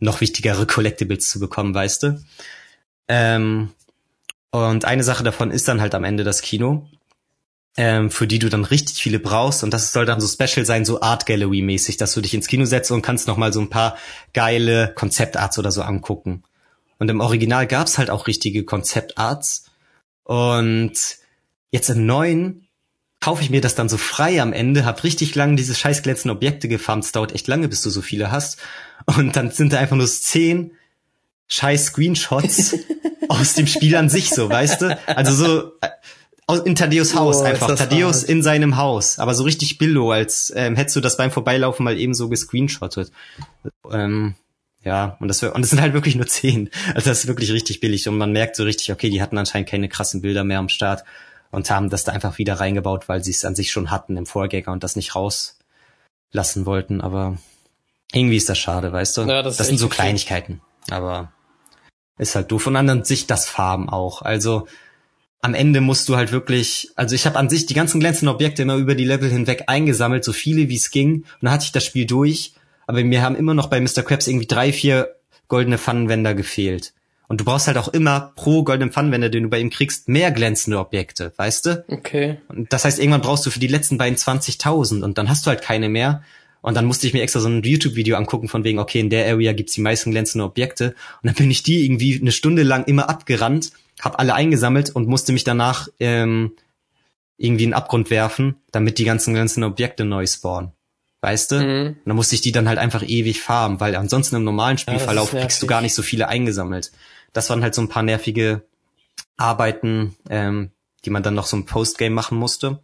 noch wichtigere Collectibles zu bekommen, weißt du. Ähm, und eine Sache davon ist dann halt am Ende das Kino, ähm, für die du dann richtig viele brauchst. Und das soll dann so special sein, so Art Gallery mäßig, dass du dich ins Kino setzt und kannst noch mal so ein paar geile Konzeptarts oder so angucken. Und im Original gab's halt auch richtige Konzeptarts. Und jetzt im neuen kaufe ich mir das dann so frei am Ende, hab richtig lange diese scheiß glänzenden Objekte gefarmt. Es dauert echt lange, bis du so viele hast. Und dann sind da einfach nur Szenen, scheiß Screenshots <laughs> aus dem Spiel an sich so, weißt du? Also so äh, aus, in Tadeus Haus ist einfach. das Tadeus in seinem Haus. Aber so richtig billo, als ähm, hättest du das beim Vorbeilaufen mal eben so gescreenshottet. Ähm, ja, und das, und es sind halt wirklich nur zehn. Also das ist wirklich richtig billig. Und man merkt so richtig, okay, die hatten anscheinend keine krassen Bilder mehr am Start und haben das da einfach wieder reingebaut, weil sie es an sich schon hatten im Vorgänger und das nicht rauslassen wollten. Aber irgendwie ist das schade, weißt du? Ja, das das sind so. Kleinigkeiten. Aber ist halt doof. Und an sich das Farben auch. Also am Ende musst du halt wirklich, also ich habe an sich die ganzen glänzenden Objekte immer über die Level hinweg eingesammelt, so viele wie es ging. Und dann hatte ich das Spiel durch. Aber mir haben immer noch bei Mr. Krabs irgendwie drei, vier goldene Pfannenwender gefehlt. Und du brauchst halt auch immer pro goldenen Pfannenwender, den du bei ihm kriegst, mehr glänzende Objekte, weißt du? Okay. Und das heißt, irgendwann brauchst du für die letzten beiden 20.000 und dann hast du halt keine mehr. Und dann musste ich mir extra so ein YouTube-Video angucken von wegen, okay, in der Area gibt's die meisten glänzenden Objekte. Und dann bin ich die irgendwie eine Stunde lang immer abgerannt, hab alle eingesammelt und musste mich danach ähm, irgendwie in den Abgrund werfen, damit die ganzen glänzenden Objekte neu spawnen. Weißt du? Mhm. Und dann musste ich die dann halt einfach ewig farmen, weil ansonsten im normalen Spielverlauf kriegst du gar nicht so viele eingesammelt. Das waren halt so ein paar nervige Arbeiten, ähm, die man dann noch so ein Postgame machen musste.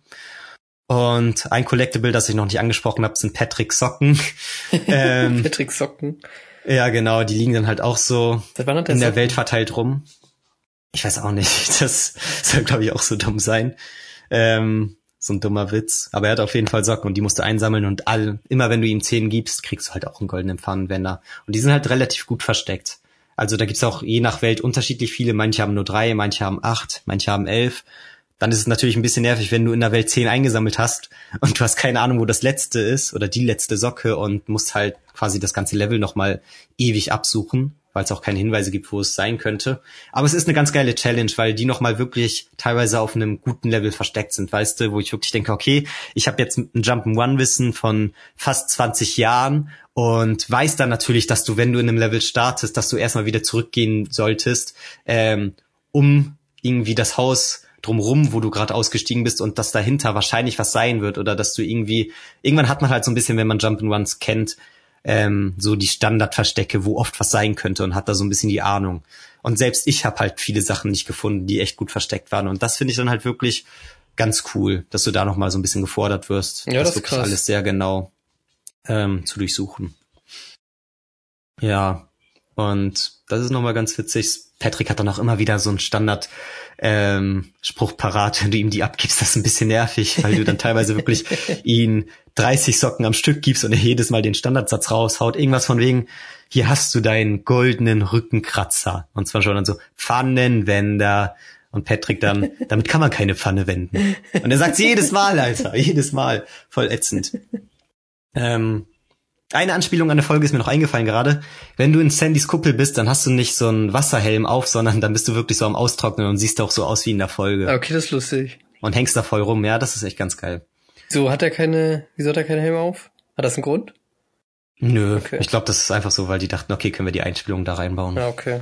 Und ein Collectible, das ich noch nicht angesprochen habe, sind Patrick Socken. <laughs> ähm, Patrick Socken. ja, genau, die liegen dann halt auch so in der Socken? Welt verteilt rum. Ich weiß auch nicht, <laughs> das soll, glaube ich, auch so dumm sein. Ähm, so ein dummer Witz. Aber er hat auf jeden Fall Socken und die musst du einsammeln und all, immer wenn du ihm 10 gibst, kriegst du halt auch einen goldenen Pfannenwender. Und die sind halt relativ gut versteckt. Also da gibt's auch je nach Welt unterschiedlich viele. Manche haben nur drei, manche haben acht, manche haben elf. Dann ist es natürlich ein bisschen nervig, wenn du in der Welt zehn eingesammelt hast und du hast keine Ahnung, wo das letzte ist oder die letzte Socke und musst halt quasi das ganze Level nochmal ewig absuchen, weil es auch keine Hinweise gibt, wo es sein könnte. Aber es ist eine ganz geile Challenge, weil die nochmal wirklich teilweise auf einem guten Level versteckt sind, weißt du, wo ich wirklich denke, okay, ich habe jetzt ein Jump'n'One-Wissen von fast 20 Jahren und weiß dann natürlich, dass du, wenn du in einem Level startest, dass du erstmal wieder zurückgehen solltest, ähm, um irgendwie das Haus drumrum, wo du gerade ausgestiegen bist und dass dahinter wahrscheinlich was sein wird oder dass du irgendwie irgendwann hat man halt so ein bisschen, wenn man Jump'n'Ones kennt, ähm, so die Standardverstecke, wo oft was sein könnte und hat da so ein bisschen die Ahnung. Und selbst ich habe halt viele Sachen nicht gefunden, die echt gut versteckt waren und das finde ich dann halt wirklich ganz cool, dass du da noch mal so ein bisschen gefordert wirst, Ja, das ist wirklich krass. alles sehr genau ähm, zu durchsuchen. Ja, und das ist nochmal ganz witzig. Patrick hat dann auch immer wieder so einen Standard ähm, Spruch parat, wenn du ihm die abgibst, das ist ein bisschen nervig, weil du dann teilweise wirklich <laughs> ihn 30 Socken am Stück gibst und er jedes Mal den Standardsatz raushaut. Irgendwas von wegen, hier hast du deinen goldenen Rückenkratzer. Und zwar schon dann so Pfannenwender. Und Patrick dann, <laughs> damit kann man keine Pfanne wenden. Und er sagt jedes Mal, Alter, jedes Mal. Voll ätzend. <laughs> Ähm, eine Anspielung an der Folge ist mir noch eingefallen gerade. Wenn du in Sandys Kuppel bist, dann hast du nicht so einen Wasserhelm auf, sondern dann bist du wirklich so am Austrocknen und siehst auch so aus wie in der Folge. Okay, das ist lustig. Und hängst da voll rum. Ja, das ist echt ganz geil. So, hat er keine, wieso hat er keine Helme auf? Hat das einen Grund? Nö, Okay. ich glaube, das ist einfach so, weil die dachten, okay, können wir die Einspielung da reinbauen. Ja, okay.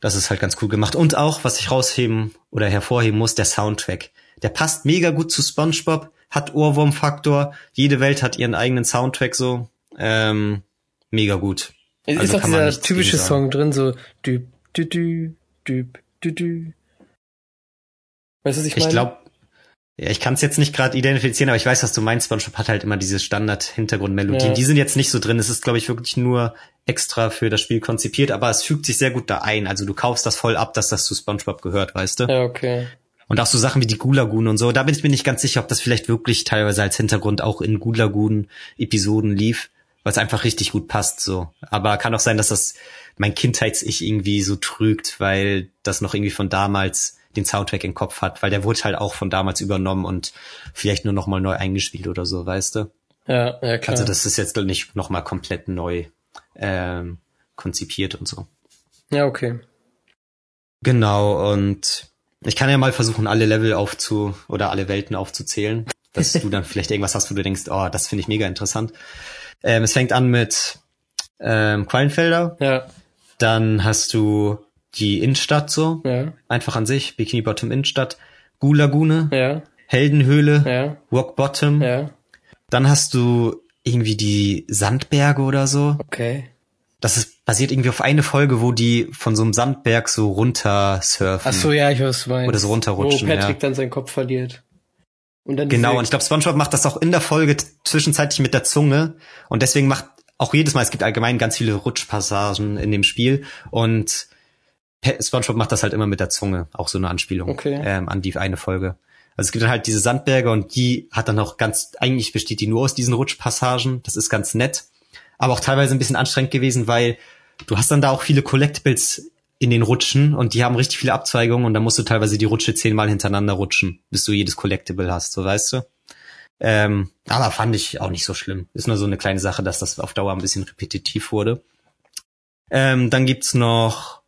Das ist halt ganz cool gemacht. Und auch, was ich rausheben oder hervorheben muss, der Soundtrack. Der passt mega gut zu SpongeBob, hat Ohrwurmfaktor. Jede Welt hat ihren eigenen Soundtrack so. Ähm, mega gut. Es Also ist auch dieser typische. Song drin, so düb, dü, dü, düb, dü, dü. Weißt du, was ich meine? Ich glaube, ja, ich kann es jetzt nicht gerade identifizieren, aber ich weiß, was du meinst. SpongeBob hat halt immer diese Standard-Hintergrundmelodien. Ja. Die sind jetzt nicht so drin. Es ist, glaube ich, wirklich nur extra für das Spiel konzipiert, aber es fügt sich sehr gut da ein. Also du kaufst das voll ab, dass das zu SpongeBob gehört, weißt du? Ja, okay. Und auch so Sachen wie die Gulagun und so. Da bin ich mir nicht ganz sicher, ob das vielleicht wirklich teilweise als Hintergrund auch in Gulagun-Episoden lief, weil es einfach richtig gut passt so. Aber kann auch sein, dass das mein Kindheits-Ich irgendwie so trügt, weil das noch irgendwie von damals den Soundtrack im Kopf hat, weil der wurde halt auch von damals übernommen und vielleicht nur noch mal neu eingespielt oder so, weißt du? Ja, ja, klar. Also das ist jetzt nicht noch mal komplett neu ähm, konzipiert und so. ja, okay. Genau, und ich kann ja mal versuchen, alle Level aufzu oder alle Welten aufzuzählen, dass du dann vielleicht irgendwas hast, wo du denkst, oh, das finde ich mega interessant. Ähm, es fängt an mit ähm, Quallenfelder, Ja, dann hast du die Innenstadt so, ja, einfach an sich, Bikini Bottom Innenstadt, Gulagune, ja, Heldenhöhle, ja, Rock Bottom, ja. dann hast du irgendwie die Sandberge oder so. Okay. Das ist basiert irgendwie auf eine Folge, wo die von so einem Sandberg so runter surfen. Ach so, ja, ich weiß, was du meinst. Oder so runterrutschen, Wo Patrick ja. dann seinen Kopf verliert. Und dann Genau, und ich glaube, SpongeBob macht das auch in der Folge zwischenzeitlich mit der Zunge. Und deswegen macht auch jedes Mal, es gibt allgemein ganz viele Rutschpassagen in dem Spiel. Und SpongeBob macht das halt immer mit der Zunge, auch so eine Anspielung Okay. ähm, an die eine Folge. Also es gibt dann halt diese Sandberge und die hat dann auch ganz, eigentlich besteht die nur aus diesen Rutschpassagen, das ist ganz nett, aber auch teilweise ein bisschen anstrengend gewesen, weil du hast dann da auch viele Collectibles in den Rutschen und die haben richtig viele Abzweigungen und dann musst du teilweise die Rutsche zehnmal hintereinander rutschen, bis du jedes Collectible hast, so weißt du. Ähm, aber fand ich auch nicht so schlimm. Ist nur so eine kleine Sache, dass das auf Dauer ein bisschen repetitiv wurde. Ähm, dann gibt's noch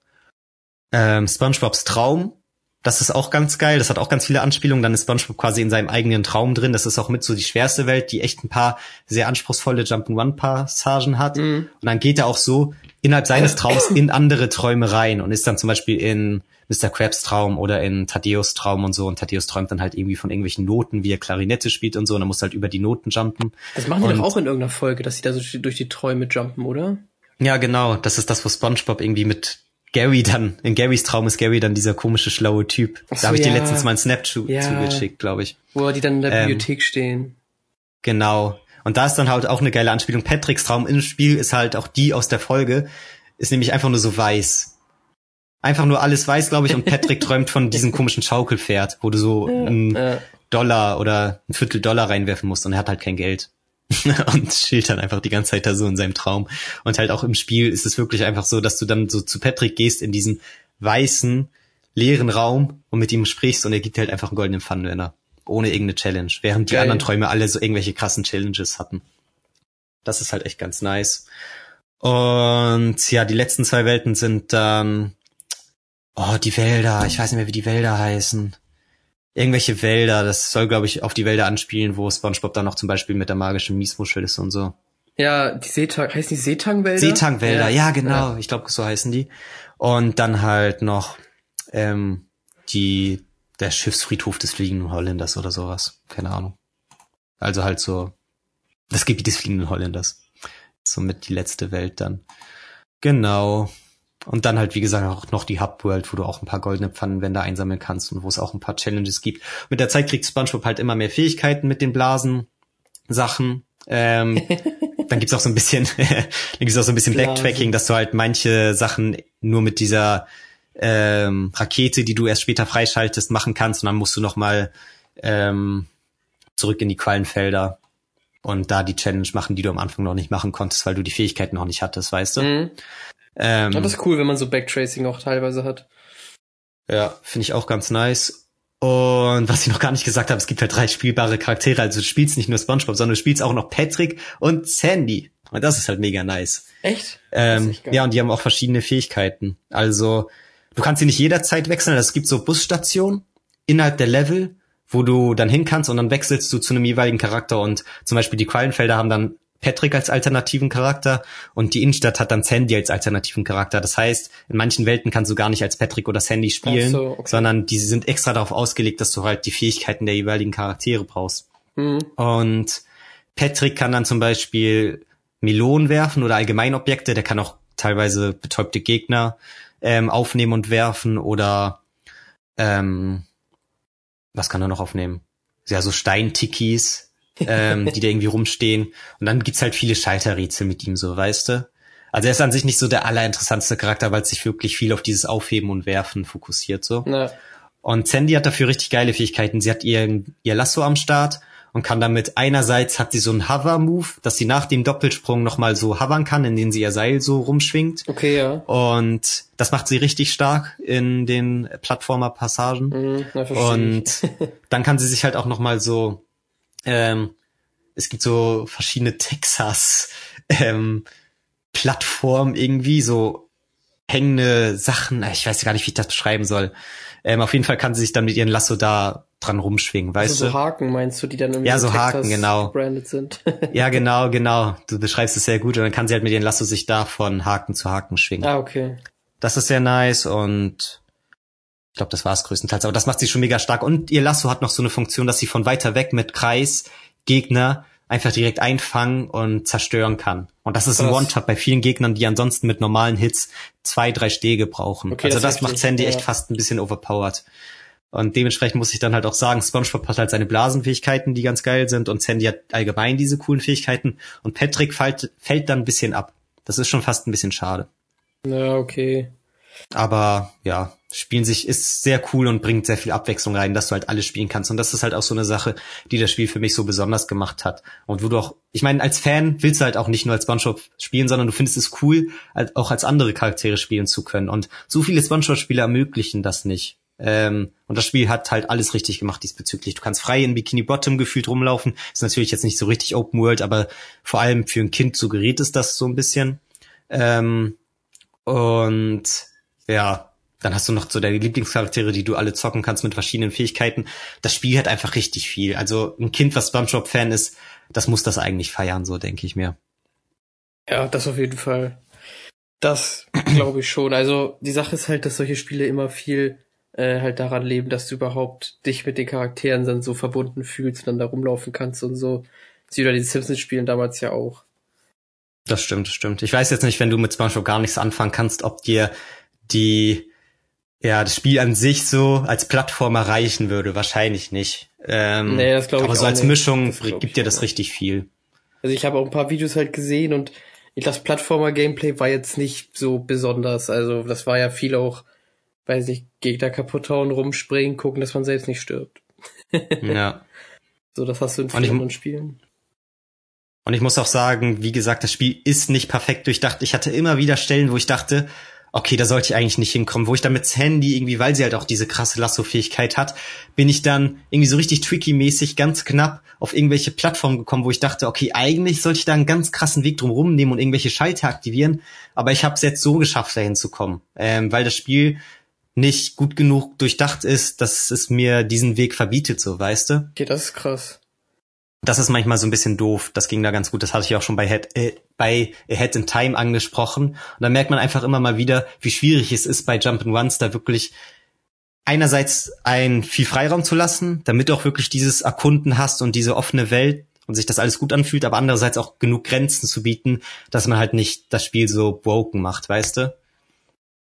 ähm, SpongeBobs Traum. Das ist auch ganz geil. Das hat auch ganz viele Anspielungen. Dann ist SpongeBob quasi in seinem eigenen Traum drin. Das ist auch mit so die schwerste Welt, die echt ein paar sehr anspruchsvolle Jump'n'Run-Passagen hat. Mhm. Und dann geht er auch so innerhalb seines Traums <coughs> in andere Träume rein und ist dann zum Beispiel in Mr. Krabs Traum oder in Thaddeus Traum und so. Und Thaddeus träumt dann halt irgendwie von irgendwelchen Noten, wie er Klarinette spielt und so. Und dann muss halt über die Noten jumpen. Das machen die doch auch in irgendeiner Folge, dass sie da so durch die Träume jumpen, oder? Ja, genau. Das ist das, wo SpongeBob irgendwie mit Gary dann, in Garys Traum ist Gary dann dieser komische, schlaue Typ. So, da habe ich dir ja. letztens mal einen Snap zu, Ja. zugeschickt, glaube ich. Wo die dann in der Ähm, Bibliothek stehen. Genau. Und da ist dann halt auch eine geile Anspielung. Patricks Traum im Spiel ist halt auch die aus der Folge, ist nämlich einfach nur so weiß. Einfach nur alles weiß, glaube ich, und Patrick <laughs> träumt von diesem komischen Schaukelpferd, wo du so einen Dollar oder ein Viertel Dollar reinwerfen musst und er hat halt kein Geld. <laughs> und chillt dann einfach die ganze Zeit da so in seinem Traum. Und halt auch im Spiel ist es wirklich einfach so, dass du dann so zu Patrick gehst in diesen weißen, leeren Raum und mit ihm sprichst und er gibt dir halt einfach einen goldenen Pfannenwender. Ohne irgendeine Challenge. Während die Geil. anderen Träume alle so irgendwelche krassen Challenges hatten. Das ist halt echt ganz nice. Und ja, die letzten zwei Welten sind dann, oh, die Wälder. Ich weiß nicht mehr, wie die Wälder heißen irgendwelche Wälder, das soll, glaube ich, auf die Wälder anspielen, wo SpongeBob dann noch zum Beispiel mit der magischen Miesmuschel ist und so. ja, die Seetang, heißen die Seetangwälder? Seetangwälder, ja, genau, ich glaube, so heißen die. Und dann halt noch ähm, die der Schiffsfriedhof des fliegenden Holländers oder sowas. Keine Ahnung. Also halt so das Gebiet des fliegenden Holländers. Somit die letzte Welt dann. Genau. Und dann halt, wie gesagt, auch noch die Hub-World, wo du auch ein paar goldene Pfannenwände einsammeln kannst und wo es auch ein paar Challenges gibt. Mit der Zeit kriegt SpongeBob halt immer mehr Fähigkeiten mit den Blasen-Sachen. Ähm, <laughs> dann gibt's auch so ein bisschen, <laughs> dann gibt's auch so ein bisschen Blasen. Backtracking, dass du halt manche Sachen nur mit dieser ähm, Rakete, die du erst später freischaltest, machen kannst. Und dann musst du noch mal ähm, zurück in die Quallenfelder und da die Challenge machen, die du am Anfang noch nicht machen konntest, weil du die Fähigkeiten noch nicht hattest, weißt du? Mhm. Ähm, Ja, das ist cool, wenn man so Backtracing auch teilweise hat. Ja, finde ich auch ganz nice. Und was ich noch gar nicht gesagt habe, es gibt halt drei spielbare Charaktere. Also du spielst nicht nur SpongeBob, sondern du spielst auch noch Patrick und Sandy. Und das ist halt mega nice. Echt? Ähm, echt ja, und die haben auch verschiedene Fähigkeiten. Also du kannst sie nicht jederzeit wechseln. Es gibt so Busstationen innerhalb der Level, wo du dann hin kannst und dann wechselst du zu einem jeweiligen Charakter. Und zum Beispiel die Quallenfelder haben dann Patrick als alternativen Charakter und die Innenstadt hat dann Sandy als alternativen Charakter. Das heißt, in manchen Welten kannst du gar nicht als Patrick oder Sandy spielen, so, okay. sondern die sind extra darauf ausgelegt, dass du halt die Fähigkeiten der jeweiligen Charaktere brauchst. Mhm. Und Patrick kann dann zum Beispiel Melonen werfen oder allgemein Objekte. Der kann auch teilweise betäubte Gegner ähm, aufnehmen und werfen oder ähm, was kann er noch aufnehmen? Ja, so Steintikis, ähm, die da irgendwie rumstehen. Und dann gibt's halt viele Schalterrätsel mit ihm, so, weißt du? Also er ist an sich nicht so der allerinteressanteste Charakter, weil es sich wirklich viel auf dieses Aufheben und Werfen fokussiert, so. Na, Und Sandy hat dafür richtig geile Fähigkeiten. Sie hat ihr, ihr Lasso am Start und kann damit einerseits hat sie so einen Hover-Move, dass sie nach dem Doppelsprung nochmal so hovern kann, indem sie ihr Seil so rumschwingt. okay, ja. Und das macht sie richtig stark in den Plattformer-Passagen. Mhm, Und <laughs> dann kann sie sich halt auch nochmal so, ähm, es gibt so verschiedene Texas ähm, Plattformen irgendwie, so hängende Sachen, ich weiß gar nicht, wie ich das beschreiben soll. Ähm, auf jeden Fall kann sie sich dann mit ihrem Lasso da dran rumschwingen, weißt Also du? so Haken meinst du, die dann irgendwie Ja, so Texas Haken, genau. gebrandet sind. <laughs> ja, genau, genau. Du beschreibst es sehr gut und dann kann sie halt mit ihrem Lasso sich da von Haken zu Haken schwingen. ah, okay. Das ist sehr nice und ich glaube, das war es größtenteils. Aber das macht sie schon mega stark. Und ihr Lasso hat noch so eine Funktion, dass sie von weiter weg mit Kreis Gegner einfach direkt einfangen und zerstören kann. Und das ist ein One-Tap bei vielen Gegnern, die ansonsten mit normalen Hits zwei, drei Stege brauchen. Okay, also das, das macht Sandy ja. echt fast ein bisschen overpowered. Und dementsprechend muss ich dann halt auch sagen, SpongeBob hat halt seine Blasenfähigkeiten, die ganz geil sind, und Sandy hat allgemein diese coolen Fähigkeiten. Und Patrick fällt, fällt dann ein bisschen ab. Das ist schon fast ein bisschen schade. Ja, okay. Aber ja, spielen sich ist sehr cool und bringt sehr viel Abwechslung rein, dass du halt alles spielen kannst. Und das ist halt auch so eine Sache, die das Spiel für mich so besonders gemacht hat. Und wo du auch, ich meine, als Fan willst du halt auch nicht nur als SpongeBob spielen, sondern du findest es cool, auch als andere Charaktere spielen zu können. Und so viele SpongeBob-Spiele ermöglichen das nicht. Ähm, und das Spiel hat halt alles richtig gemacht diesbezüglich. Du kannst frei in Bikini Bottom gefühlt rumlaufen. Ist natürlich jetzt nicht so richtig Open World, aber vor allem für ein Kind suggeriert es das so ein bisschen. Ähm, und ja, dann hast du noch so deine Lieblingscharaktere, die du alle zocken kannst mit verschiedenen Fähigkeiten. Das Spiel hat einfach richtig viel. Also ein Kind, was SpongeBob-Fan ist, das muss das eigentlich feiern, so denke ich mir. Ja, das auf jeden Fall. Das <clears throat> glaube ich schon. Also die Sache ist halt, dass solche Spiele immer viel äh, halt daran leben, dass du überhaupt dich mit den Charakteren dann so verbunden fühlst und dann da rumlaufen kannst und so. Sie oder die Simpsons spielen damals ja auch. Das stimmt, das stimmt. Ich weiß jetzt nicht, wenn du mit SpongeBob gar nichts anfangen kannst, ob dir die ja, das Spiel an sich so als Plattform erreichen würde, wahrscheinlich nicht. Ähm, nee, das glaube ich Aber so als nicht. Mischung gibt dir das nicht. richtig viel. Also ich habe auch ein paar Videos halt gesehen und das Plattformer-Gameplay war jetzt nicht so besonders. Also das war ja viel auch, weiß ich, Gegner kaputt hauen, rumspringen, gucken, dass man selbst nicht stirbt. <laughs> ja. So, das hast du in vielen anderen Spielen. Und ich muss auch sagen, wie gesagt, das Spiel ist nicht perfekt durchdacht. Ich hatte immer wieder Stellen, wo ich dachte, okay, da sollte ich eigentlich nicht hinkommen. Wo ich dann mit Handy irgendwie, weil sie halt auch diese krasse Lasso-Fähigkeit hat, bin ich dann irgendwie so richtig tricky-mäßig ganz knapp auf irgendwelche Plattformen gekommen, wo ich dachte, okay, eigentlich sollte ich da einen ganz krassen Weg drum rumnehmen und irgendwelche Schalter aktivieren, aber ich habe es jetzt so geschafft, da hinzukommen, ähm, weil das Spiel nicht gut genug durchdacht ist, dass es mir diesen Weg verbietet, so weißt du? Okay, das ist krass das ist manchmal so ein bisschen doof. Das ging da ganz gut. Das hatte ich auch schon bei Head, äh, bei Head in Time angesprochen. Und da merkt man einfach immer mal wieder, wie schwierig es ist bei Jump and Runs, da wirklich einerseits ein viel Freiraum zu lassen, damit du auch wirklich dieses Erkunden hast und diese offene Welt und sich das alles gut anfühlt, aber andererseits auch genug Grenzen zu bieten, dass man halt nicht das Spiel so broken macht, weißt du?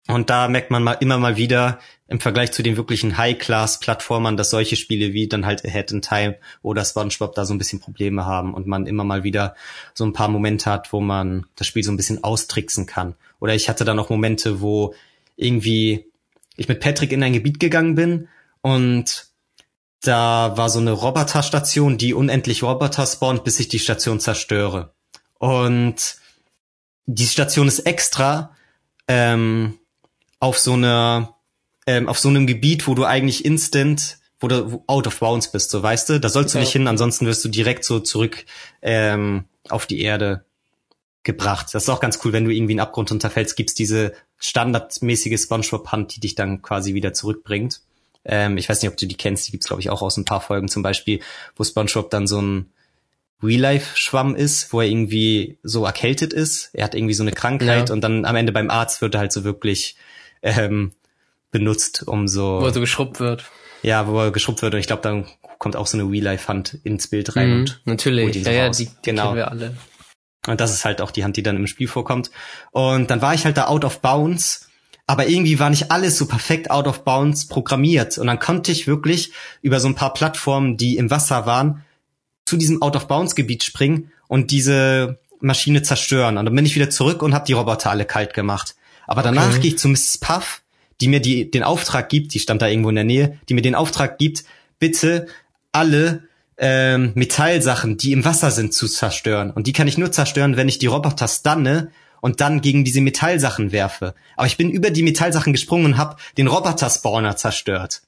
Und da merkt man mal immer mal wieder im Vergleich zu den wirklichen High-Class-Plattformern, dass solche Spiele wie dann halt Ahead in Time oder SpongeBob da so ein bisschen Probleme haben und man immer mal wieder so ein paar Momente hat, wo man das Spiel so ein bisschen austricksen kann. Oder ich hatte da noch Momente, wo irgendwie ich mit Patrick in ein Gebiet gegangen bin und da war so eine Roboterstation, die unendlich Roboter spawnt, bis ich die Station zerstöre. Und die Station ist extra ähm, auf so einer ähm, auf so einem Gebiet, wo du eigentlich instant wo du out of bounds bist, so weißt du, da sollst du nicht hin, ansonsten wirst du direkt so zurück ähm, auf die Erde gebracht. Das ist auch ganz cool, wenn du irgendwie in den Abgrund unterfällst, gibt's diese standardmäßige SpongeBob-Hand, die dich dann quasi wieder zurückbringt. Ähm, ich weiß nicht, ob du die kennst, die gibt's glaube ich auch aus ein paar Folgen zum Beispiel, wo SpongeBob dann so ein Real-Life-Schwamm ist, wo er irgendwie so erkältet ist. Er hat irgendwie so eine Krankheit ja. und dann am Ende beim Arzt wird er halt so wirklich ähm, benutzt, um so. Wo er so geschrubbt wird. Ja, wo er geschrubbt wird und ich glaube, dann kommt auch so eine Real-Life-Hand ins Bild rein. Mhm, und natürlich, ja, ja, die, die genau. kennen wir alle. Und das ist halt auch die Hand, die dann im Spiel vorkommt. Und dann war ich halt da out of bounds, aber irgendwie war nicht alles so perfekt out of bounds programmiert. Und dann konnte ich wirklich über so ein paar Plattformen, die im Wasser waren, zu diesem out of bounds Gebiet springen und diese Maschine zerstören. Und dann bin ich wieder zurück und habe die Roboter alle kalt gemacht. Aber danach okay. gehe ich zu Mrs. Puff, die mir die, den Auftrag gibt, die stand da irgendwo in der Nähe, die mir den Auftrag gibt, bitte alle ähm, Metallsachen, die im Wasser sind, zu zerstören. Und die kann ich nur zerstören, wenn ich die Roboter stunne und dann gegen diese Metallsachen werfe. Aber ich bin über die Metallsachen gesprungen und habe den Roboter-Spawner zerstört.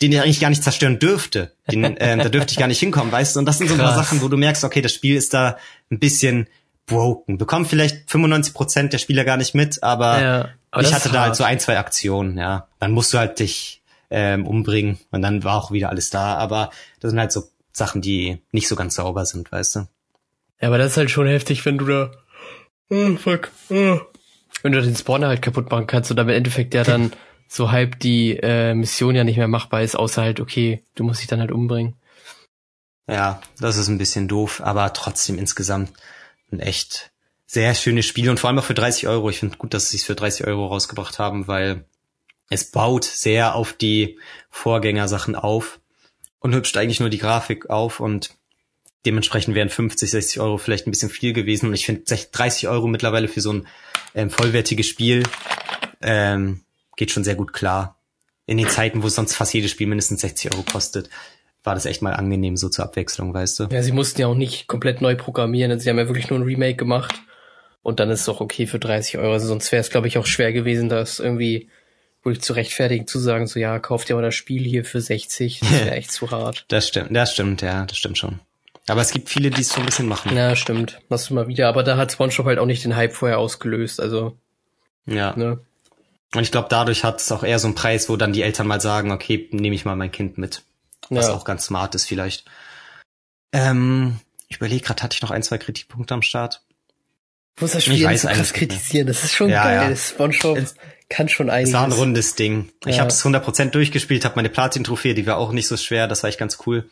Den ich eigentlich gar nicht zerstören dürfte. Den, ähm, da dürfte ich gar nicht hinkommen, weißt du? Und das sind so ein paar Sachen, wo du merkst, okay, das Spiel ist da ein bisschen broken. Bekommen vielleicht 95 Prozent der Spieler gar nicht mit, aber, ja, aber ich hatte da halt so ein, zwei Aktionen, ja. Dann musst du halt dich ähm, umbringen und dann war auch wieder alles da. Aber das sind halt so Sachen, die nicht so ganz sauber sind, weißt du. Ja, aber das ist halt schon heftig, wenn du da. Oh, fuck. Oh. Wenn du den Spawner halt kaputt machen kannst und dann im Endeffekt ja dann so halb die äh, Mission ja nicht mehr machbar ist, außer halt, okay, du musst dich dann halt umbringen. Ja, das ist ein bisschen doof, aber trotzdem insgesamt ein echt sehr schönes Spiel und vor allem auch für 30 Euro. Ich finde gut, dass sie es für 30 Euro rausgebracht haben, weil es baut sehr auf die Vorgängersachen auf und hübscht eigentlich nur die Grafik auf und dementsprechend wären 50, 60 Euro vielleicht ein bisschen viel gewesen und ich finde 30 Euro mittlerweile für so ein ähm, vollwertiges Spiel ähm, geht schon sehr gut klar. In den Zeiten, wo sonst fast jedes Spiel mindestens 60 Euro kostet, war das echt mal angenehm so zur Abwechslung, weißt du? Ja, sie mussten ja auch nicht komplett neu programmieren, sie haben ja wirklich nur ein Remake gemacht und dann ist es auch okay für 30 Euro, also sonst wäre es glaube ich auch schwer gewesen, das irgendwie wirklich zu rechtfertigen, zu sagen, so ja, kauft ihr mal das Spiel hier für 60, das wäre <laughs> echt zu hart. Das stimmt, das stimmt, ja, das stimmt schon. Aber es gibt viele, die es so ein bisschen machen. Ja, stimmt. Machst du mal wieder. Aber da hat SpongeBob halt auch nicht den Hype vorher ausgelöst. Also. Ja. Ne? Und ich glaube, dadurch hat es auch eher so einen Preis, wo dann die Eltern mal sagen, okay, nehme ich mal mein Kind mit. Was ja. auch ganz smart ist vielleicht. Ähm, ich überlege gerade, hatte ich noch ein, zwei Kritikpunkte am Start? Muss das Spiel so krass kritisieren. Das ist schon ja, geil. Ja. SpongeBob es, kann schon einiges. Es war ein rundes Ding. Ja. Ich habe es 100% durchgespielt, habe meine Platin-Trophäe, die war auch nicht so schwer. Das war echt ganz cool.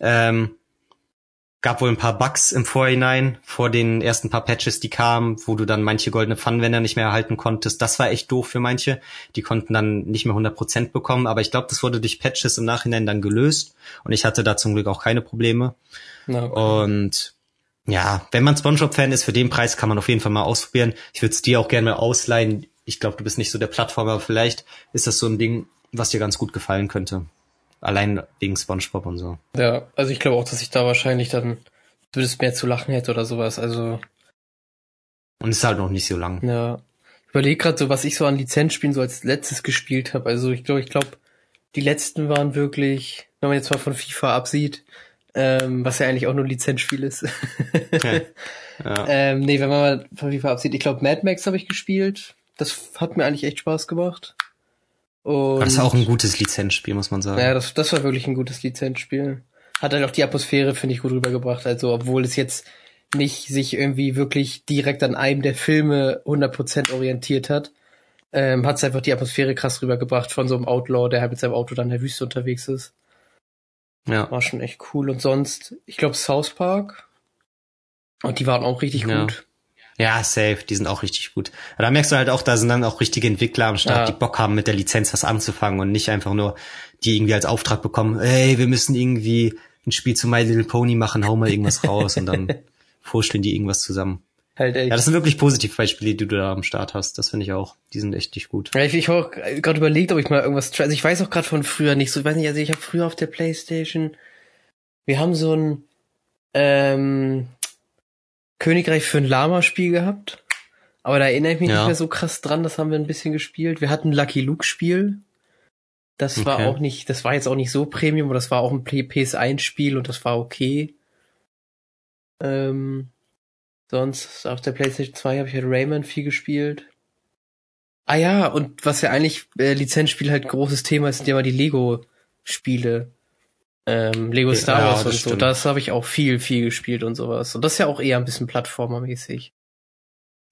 Ähm, gab wohl ein paar Bugs im Vorhinein, vor den ersten paar Patches, die kamen, wo du dann manche goldene Pfannenwender nicht mehr erhalten konntest. Das war echt doof für manche. Die konnten dann nicht mehr 100% bekommen, aber ich glaube, das wurde durch Patches im Nachhinein dann gelöst und ich hatte da zum Glück auch keine Probleme. Okay. Und ja, wenn man Spongebob-Fan ist, für den Preis kann man auf jeden Fall mal ausprobieren. Ich würde es dir auch gerne mal ausleihen. Ich glaube, du bist nicht so der Plattformer, aber vielleicht ist das so ein Ding, was dir ganz gut gefallen könnte. Allein wegen SpongeBob und so. Ja, also ich glaube auch, dass ich da wahrscheinlich dann zumindest mehr zu lachen hätte oder sowas. Also. Und es ist halt noch nicht so lang. Ja. Ich überlege gerade so, was ich so an Lizenzspielen so als letztes gespielt habe. Also ich glaube, ich glaube, die letzten waren wirklich, wenn man jetzt mal von FIFA absieht, ähm, was ja eigentlich auch nur ein Lizenzspiel ist. ja. <laughs> ja. ähm, nee, wenn man mal von FIFA absieht, ich glaube, Mad Max habe ich gespielt. Das hat mir eigentlich echt Spaß gemacht. Und das ist auch ein gutes Lizenzspiel, muss man sagen. Ja, das, das war wirklich ein gutes Lizenzspiel. Hat halt auch die Atmosphäre, finde ich, gut rübergebracht. Also, obwohl es jetzt nicht sich irgendwie wirklich direkt an einem der Filme 100% orientiert hat, ähm, hat es einfach die Atmosphäre krass rübergebracht von so einem Outlaw, der halt mit seinem Auto dann in der Wüste unterwegs ist. Ja. War schon echt cool. Und sonst, ich glaube, South Park. Und die waren auch richtig ja. gut. Ja, safe, die sind auch richtig gut. Aber da merkst du halt auch, da sind dann auch richtige Entwickler am Start, ja. die Bock haben, mit der Lizenz was anzufangen und nicht einfach nur, die irgendwie als Auftrag bekommen, ey, wir müssen irgendwie ein Spiel zu My Little Pony machen, hau mal irgendwas raus und dann <laughs> vorstellen die irgendwas zusammen. Halt echt. Ja, das sind wirklich positive Beispiele, die du da am Start hast. Das finde ich auch. Die sind echt nicht gut. Ja, ich, ich habe gerade überlegt, ob ich mal irgendwas. Also ich weiß auch gerade von früher nicht so. Ich weiß nicht, also ich habe früher auf der Playstation. Wir haben so ein ähm, Königreich für ein Lama-Spiel gehabt. Aber da erinnere ich mich ja. nicht mehr so krass dran, das haben wir ein bisschen gespielt. Wir hatten Lucky Luke-Spiel. Das okay. war auch nicht, das war jetzt auch nicht so Premium, aber das war auch ein PS1-Spiel und das war okay. Ähm, sonst auf der PlayStation 2 habe ich halt Rayman viel gespielt. Ah ja, und was ja eigentlich äh, Lizenzspiel halt großes Thema ist, sind ja mal die Lego-Spiele ähm, Lego Star Wars und so. Das habe ich auch viel, viel gespielt und sowas. Und das ist ja auch eher ein bisschen Plattformermäßig.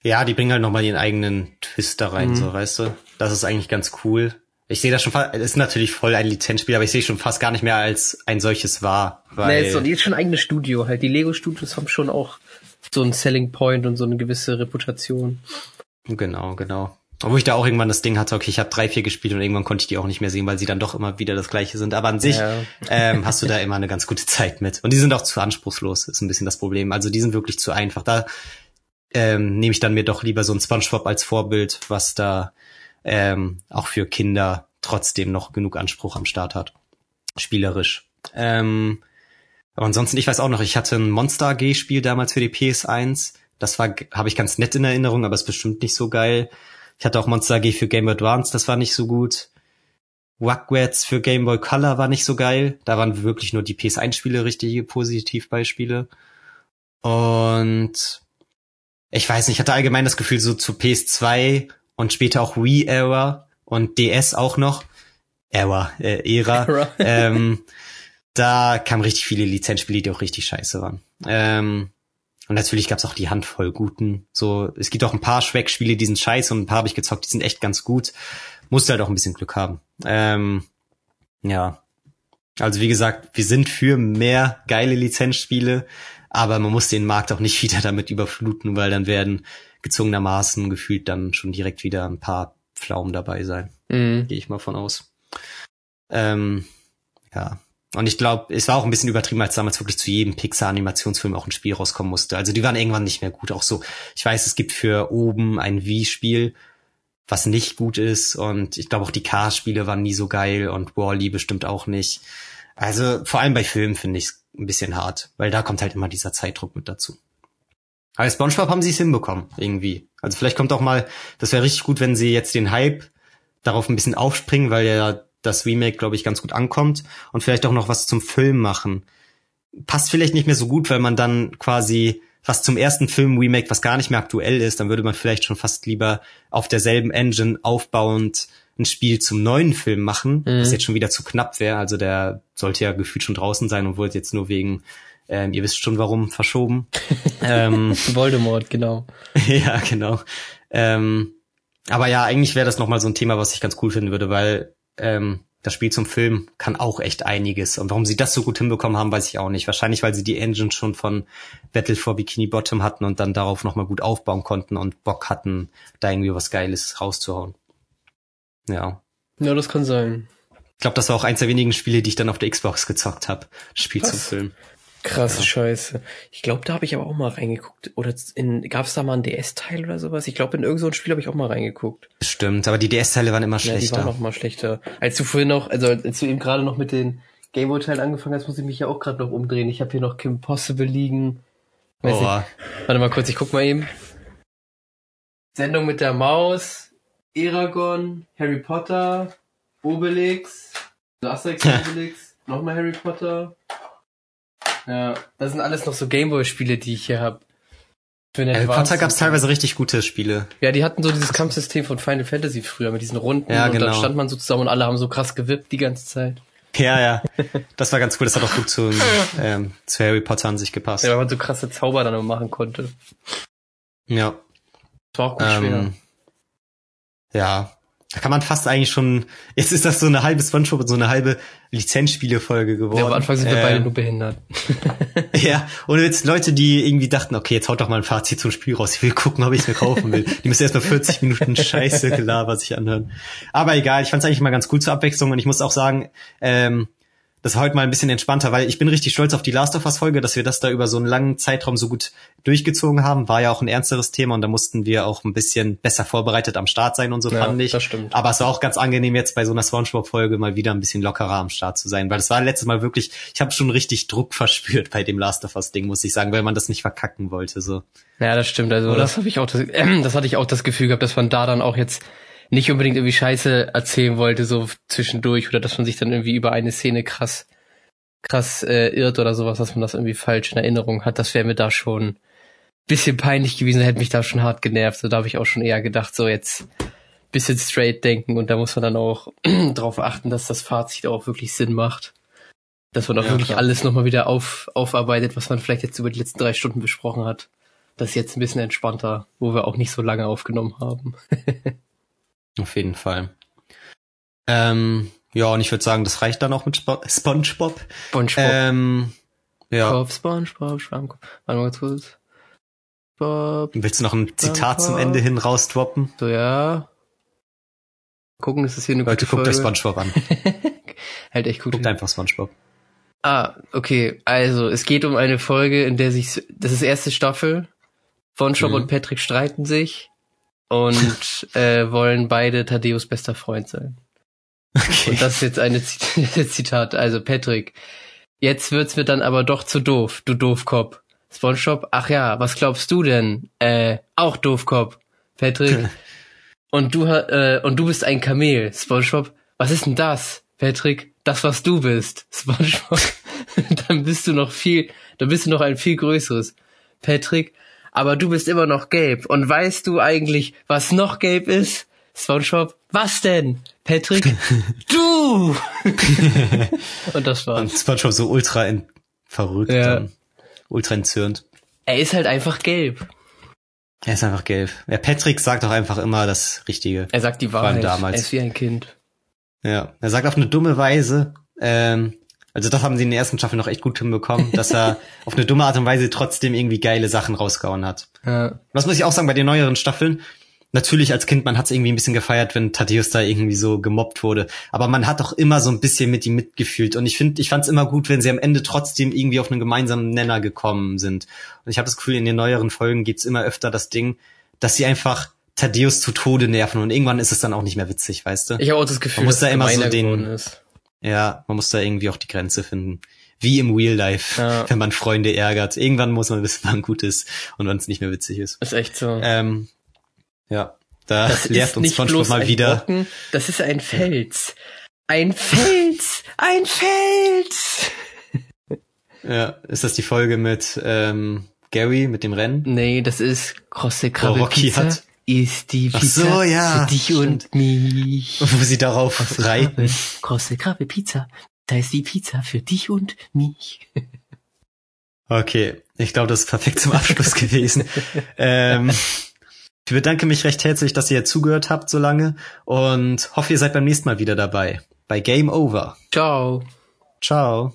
Ja, die bringen halt nochmal ihren eigenen Twist da rein, mhm. so, weißt du? Das ist eigentlich ganz cool. Ich sehe das schon fast, ist natürlich voll ein Lizenzspiel, aber ich sehe schon fast gar nicht mehr als ein solches wahr. Weil nee, so, die ist schon ein eigenes Studio halt. Die Lego-Studios haben schon auch so einen Selling Point und so eine gewisse Reputation. Genau, genau. Obwohl ich da auch irgendwann das Ding hatte, okay, ich habe drei, vier gespielt und irgendwann konnte ich die auch nicht mehr sehen, weil sie dann doch immer wieder das gleiche sind. Aber an sich ja. ähm, hast du da <laughs> immer eine ganz gute Zeit mit. Und die sind auch zu anspruchslos, ist ein bisschen das Problem. Also die sind wirklich zu einfach. Da ähm, nehme ich dann mir doch lieber so ein Spongebob als Vorbild, was da ähm, auch für Kinder trotzdem noch genug Anspruch am Start hat. Spielerisch. Ähm, aber ansonsten, ich weiß auch noch, ich hatte ein Monster AG-Spiel damals für die PS1. Das war, habe ich ganz nett in Erinnerung, aber ist bestimmt nicht so geil. Ich hatte auch Monster AG für Game Boy Advance, das war nicht so gut. Rugrats für Game Boy Color war nicht so geil. Da waren wirklich nur die PS1-Spiele richtige Positivbeispiele. Und ich weiß nicht, ich hatte allgemein das Gefühl, so zu PS2 und später auch Wii-Era und DS auch noch, Era, äh, <laughs> Ära, ähm, da kamen richtig viele Lizenzspiele, die auch richtig scheiße waren. Ähm, und natürlich gab's auch die Handvoll guten. So, es gibt auch ein paar Schweckspiele, die sind scheiße und ein paar habe ich gezockt, die sind echt ganz gut. Musste halt auch ein bisschen Glück haben. Ähm, ja. Also wie gesagt, wir sind für mehr geile Lizenzspiele, aber man muss den Markt auch nicht <laughs> wieder damit überfluten, weil dann werden gezwungenermaßen gefühlt dann schon direkt wieder ein paar Pflaumen dabei sein. Mhm. Gehe ich mal von aus. Ähm, ja. Und ich glaube, es war auch ein bisschen übertrieben, als damals wirklich zu jedem Pixar-Animationsfilm auch ein Spiel rauskommen musste. Also die waren irgendwann nicht mehr gut. Auch so, ich weiß, es gibt für oben ein Wii-Spiel, was nicht gut ist. Und ich glaube auch die Cars-Spiele waren nie so geil und Wally bestimmt auch nicht. Also vor allem bei Filmen finde ich es ein bisschen hart, weil da kommt halt immer dieser Zeitdruck mit dazu. Aber SpongeBob haben sie es hinbekommen, irgendwie. Also vielleicht kommt auch mal, das wäre richtig gut, wenn sie jetzt den Hype darauf ein bisschen aufspringen, weil ja das Remake, glaube ich, ganz gut ankommt und vielleicht auch noch was zum Film machen. Passt vielleicht nicht mehr so gut, weil man dann quasi was zum ersten Film Remake, was gar nicht mehr aktuell ist, dann würde man vielleicht schon fast lieber auf derselben Engine aufbauend ein Spiel zum neuen Film machen, mhm. was jetzt schon wieder zu knapp wäre. Also der sollte ja gefühlt schon draußen sein und wurde jetzt nur wegen ähm, ihr wisst schon warum, verschoben. <laughs> ähm, Voldemort, genau. <laughs> ja, genau. Ähm, aber ja, eigentlich wäre das nochmal so ein Thema, was ich ganz cool finden würde, weil ähm, das Spiel zum Film kann auch echt einiges. Und warum sie das so gut hinbekommen haben, weiß ich auch nicht. Wahrscheinlich, weil sie die Engine schon von Battle for Bikini Bottom hatten und dann darauf nochmal gut aufbauen konnten und Bock hatten, da irgendwie was Geiles rauszuhauen. Ja. Ja, das kann sein. Ich glaube, das war auch eins der wenigen Spiele, die ich dann auf der Xbox gezockt habe. Spiel was? zum Film. Krasse ja. Scheiße. Ich glaube, da habe ich aber auch mal reingeguckt. Oder gab es da mal einen DS-Teil oder sowas? Ich glaube, in irgendein so Spiel habe ich auch mal reingeguckt. Stimmt, aber die DS-Teile waren immer schlechter. Ja, die waren noch mal schlechter. Als du vorhin noch, also als du eben gerade noch mit den Gameboy-Teilen angefangen hast, muss ich mich ja auch gerade noch umdrehen. Ich habe hier noch Kim Possible liegen. Weiß oh. Ich, warte mal kurz, ich guck mal eben. Sendung mit der Maus, Eragon, Harry Potter, Obelix, Asterix <laughs> Obelix, nochmal Harry Potter. Ja, das sind alles noch so Gameboy-Spiele, die ich hier habe. Harry Potter gab es teilweise richtig gute Spiele. Ja, die hatten so dieses Kampfsystem von Final Fantasy früher mit diesen Runden ja, genau. und dann genau. stand man so zusammen und alle haben so krass gewippt die ganze Zeit. Ja, ja. Das war ganz cool. Das hat auch gut zu, ähm, zu Harry Potter an sich gepasst. Ja, weil man so krasse Zauber dann machen konnte. Ja. Das war auch gut ähm, schwer. Ja. Da kann man fast eigentlich schon, jetzt ist das so eine halbe Spongebob und so eine halbe Lizenzspiele-Folge geworden. Ja, am Anfang sind wir ähm, beide nur behindert. <laughs> ja, und jetzt Leute, die irgendwie dachten, okay, jetzt haut doch mal ein Fazit zum Spiel raus. Ich will gucken, ob ich es mir kaufen will. Die müssen erstmal 40 Minuten Scheiße gelabert sich anhören. Aber egal, ich fand es eigentlich mal ganz cool zur Abwechslung und ich muss auch sagen, ähm, das war heute mal ein bisschen entspannter, weil ich bin richtig stolz auf die Last of Us Folge, dass wir das da über so einen langen Zeitraum so gut durchgezogen haben. War ja auch ein ernsteres Thema und da mussten wir auch ein bisschen besser vorbereitet am Start sein und so ja, fand ich. Das stimmt. Aber es war auch ganz angenehm jetzt bei so einer SpongeBob Folge mal wieder ein bisschen lockerer am Start zu sein, weil das war letztes Mal wirklich, ich habe schon richtig Druck <laughs> verspürt bei dem Last of Us Ding, muss ich sagen, weil man das nicht verkacken wollte so. Ja, das stimmt. Also Oder? das habe ich auch das, äh, <clears throat> das hatte ich auch das Gefühl gehabt, dass man da dann auch jetzt nicht unbedingt irgendwie Scheiße erzählen wollte so zwischendurch oder dass man sich dann irgendwie über eine Szene krass krass äh, irrt oder sowas, dass man das irgendwie falsch in Erinnerung hat, das wäre mir da schon bisschen peinlich gewesen, hätte mich da schon hart genervt. So, da habe ich auch schon eher gedacht, so jetzt bisschen straight denken und da muss man dann auch <clears throat> darauf achten, dass das Fazit auch wirklich Sinn macht. Dass man auch ja, wirklich klar. alles nochmal wieder auf, aufarbeitet, was man vielleicht jetzt über die letzten drei Stunden besprochen hat. Das ist jetzt ein bisschen entspannter, wo wir auch nicht so lange aufgenommen haben. <laughs> auf jeden Fall. Ähm, ja, und ich würde sagen, das reicht dann auch mit Sp SpongeBob. SpongeBob. Ähm, ja. Kopf, SpongeBob, Schwammkopf. Warte mal kurz. Bob, Willst du noch ein Zitat zum Ende hin rausdroppen? So, ja. Gucken, ist das hier eine Leute, gute Leute, guckt euch SpongeBob an. <laughs> halt echt gut. Guckt einfach SpongeBob. Ah, okay. Also, es geht um eine Folge, in der sich, das ist erste Staffel. SpongeBob mhm. und Patrick streiten sich und <laughs> äh, wollen beide Thaddeus bester Freund sein. Okay. Und das ist jetzt eine <laughs> Zitat. Also Patrick, jetzt wird's mir dann aber doch zu doof, du Doofkopf. Spongebob, ach ja, was glaubst du denn? Äh, auch Doofkopf. Patrick. <laughs> und du äh, und du bist ein Kamel, Spongebob. Was ist denn das? Patrick, das was du bist, Spongebob. dann bist du noch viel, dann bist du noch ein viel größeres. Patrick, aber du bist immer noch gelb. Und weißt du eigentlich, was noch gelb ist? SpongeBob, was denn? Patrick, <laughs> du! <laughs> und das war's. Und SpongeBob so ultra verrückt, ja. ultra entzürnt. Er ist halt einfach gelb. Er ist einfach gelb. Ja, Patrick sagt auch einfach immer das Richtige. Er sagt die Wahrheit. Damals. Er ist wie ein Kind. Ja, er sagt auf eine dumme Weise, ähm, Also das haben sie in der ersten Staffel noch echt gut hinbekommen, dass er <laughs> auf eine dumme Art und Weise trotzdem irgendwie geile Sachen rausgehauen hat. Ja. Was muss ich auch sagen bei den neueren Staffeln? Natürlich als Kind, man hat es irgendwie ein bisschen gefeiert, wenn Thaddeus da irgendwie so gemobbt wurde. Aber man hat doch immer so ein bisschen mit ihm mitgefühlt. Und ich finde, ich fand es immer gut, wenn sie am Ende trotzdem irgendwie auf einen gemeinsamen Nenner gekommen sind. Und ich habe das Gefühl, in den neueren Folgen gibt's immer öfter das Ding, dass sie einfach Thaddeus zu Tode nerven und irgendwann ist es dann auch nicht mehr witzig, weißt du? Ich habe auch das Gefühl, Man muss dass da immer es so den- ist. Ja, man muss da irgendwie auch die Grenze finden. Wie im Real Life, Ja. <laughs> wenn man Freunde ärgert. Irgendwann muss man wissen, <laughs> wann gut ist und wann es nicht mehr witzig ist. Ist echt so. Ähm, ja, da das <laughs> lehrt ist uns nicht SpongeBob mal wieder. Brocken, das ist ein Fels. Ein Fels! Ein Fels! Ja, ist das die Folge mit ähm, Gary mit dem Rennen? Nee, das ist krosse Krabbe Rocky Pizza. hat- Ist die Pizza so, ja, für dich stimmt. und mich. Wo sie darauf Krosse reiten. Krabbe, krosse Krabbe Pizza. Da ist die Pizza für dich und mich. <laughs> Okay, ich glaube, das ist perfekt zum Abschluss gewesen. <laughs> ähm, ich bedanke mich recht herzlich, dass ihr zugehört habt so lange und hoffe, ihr seid beim nächsten Mal wieder dabei. Bei Game Over. Ciao. Ciao.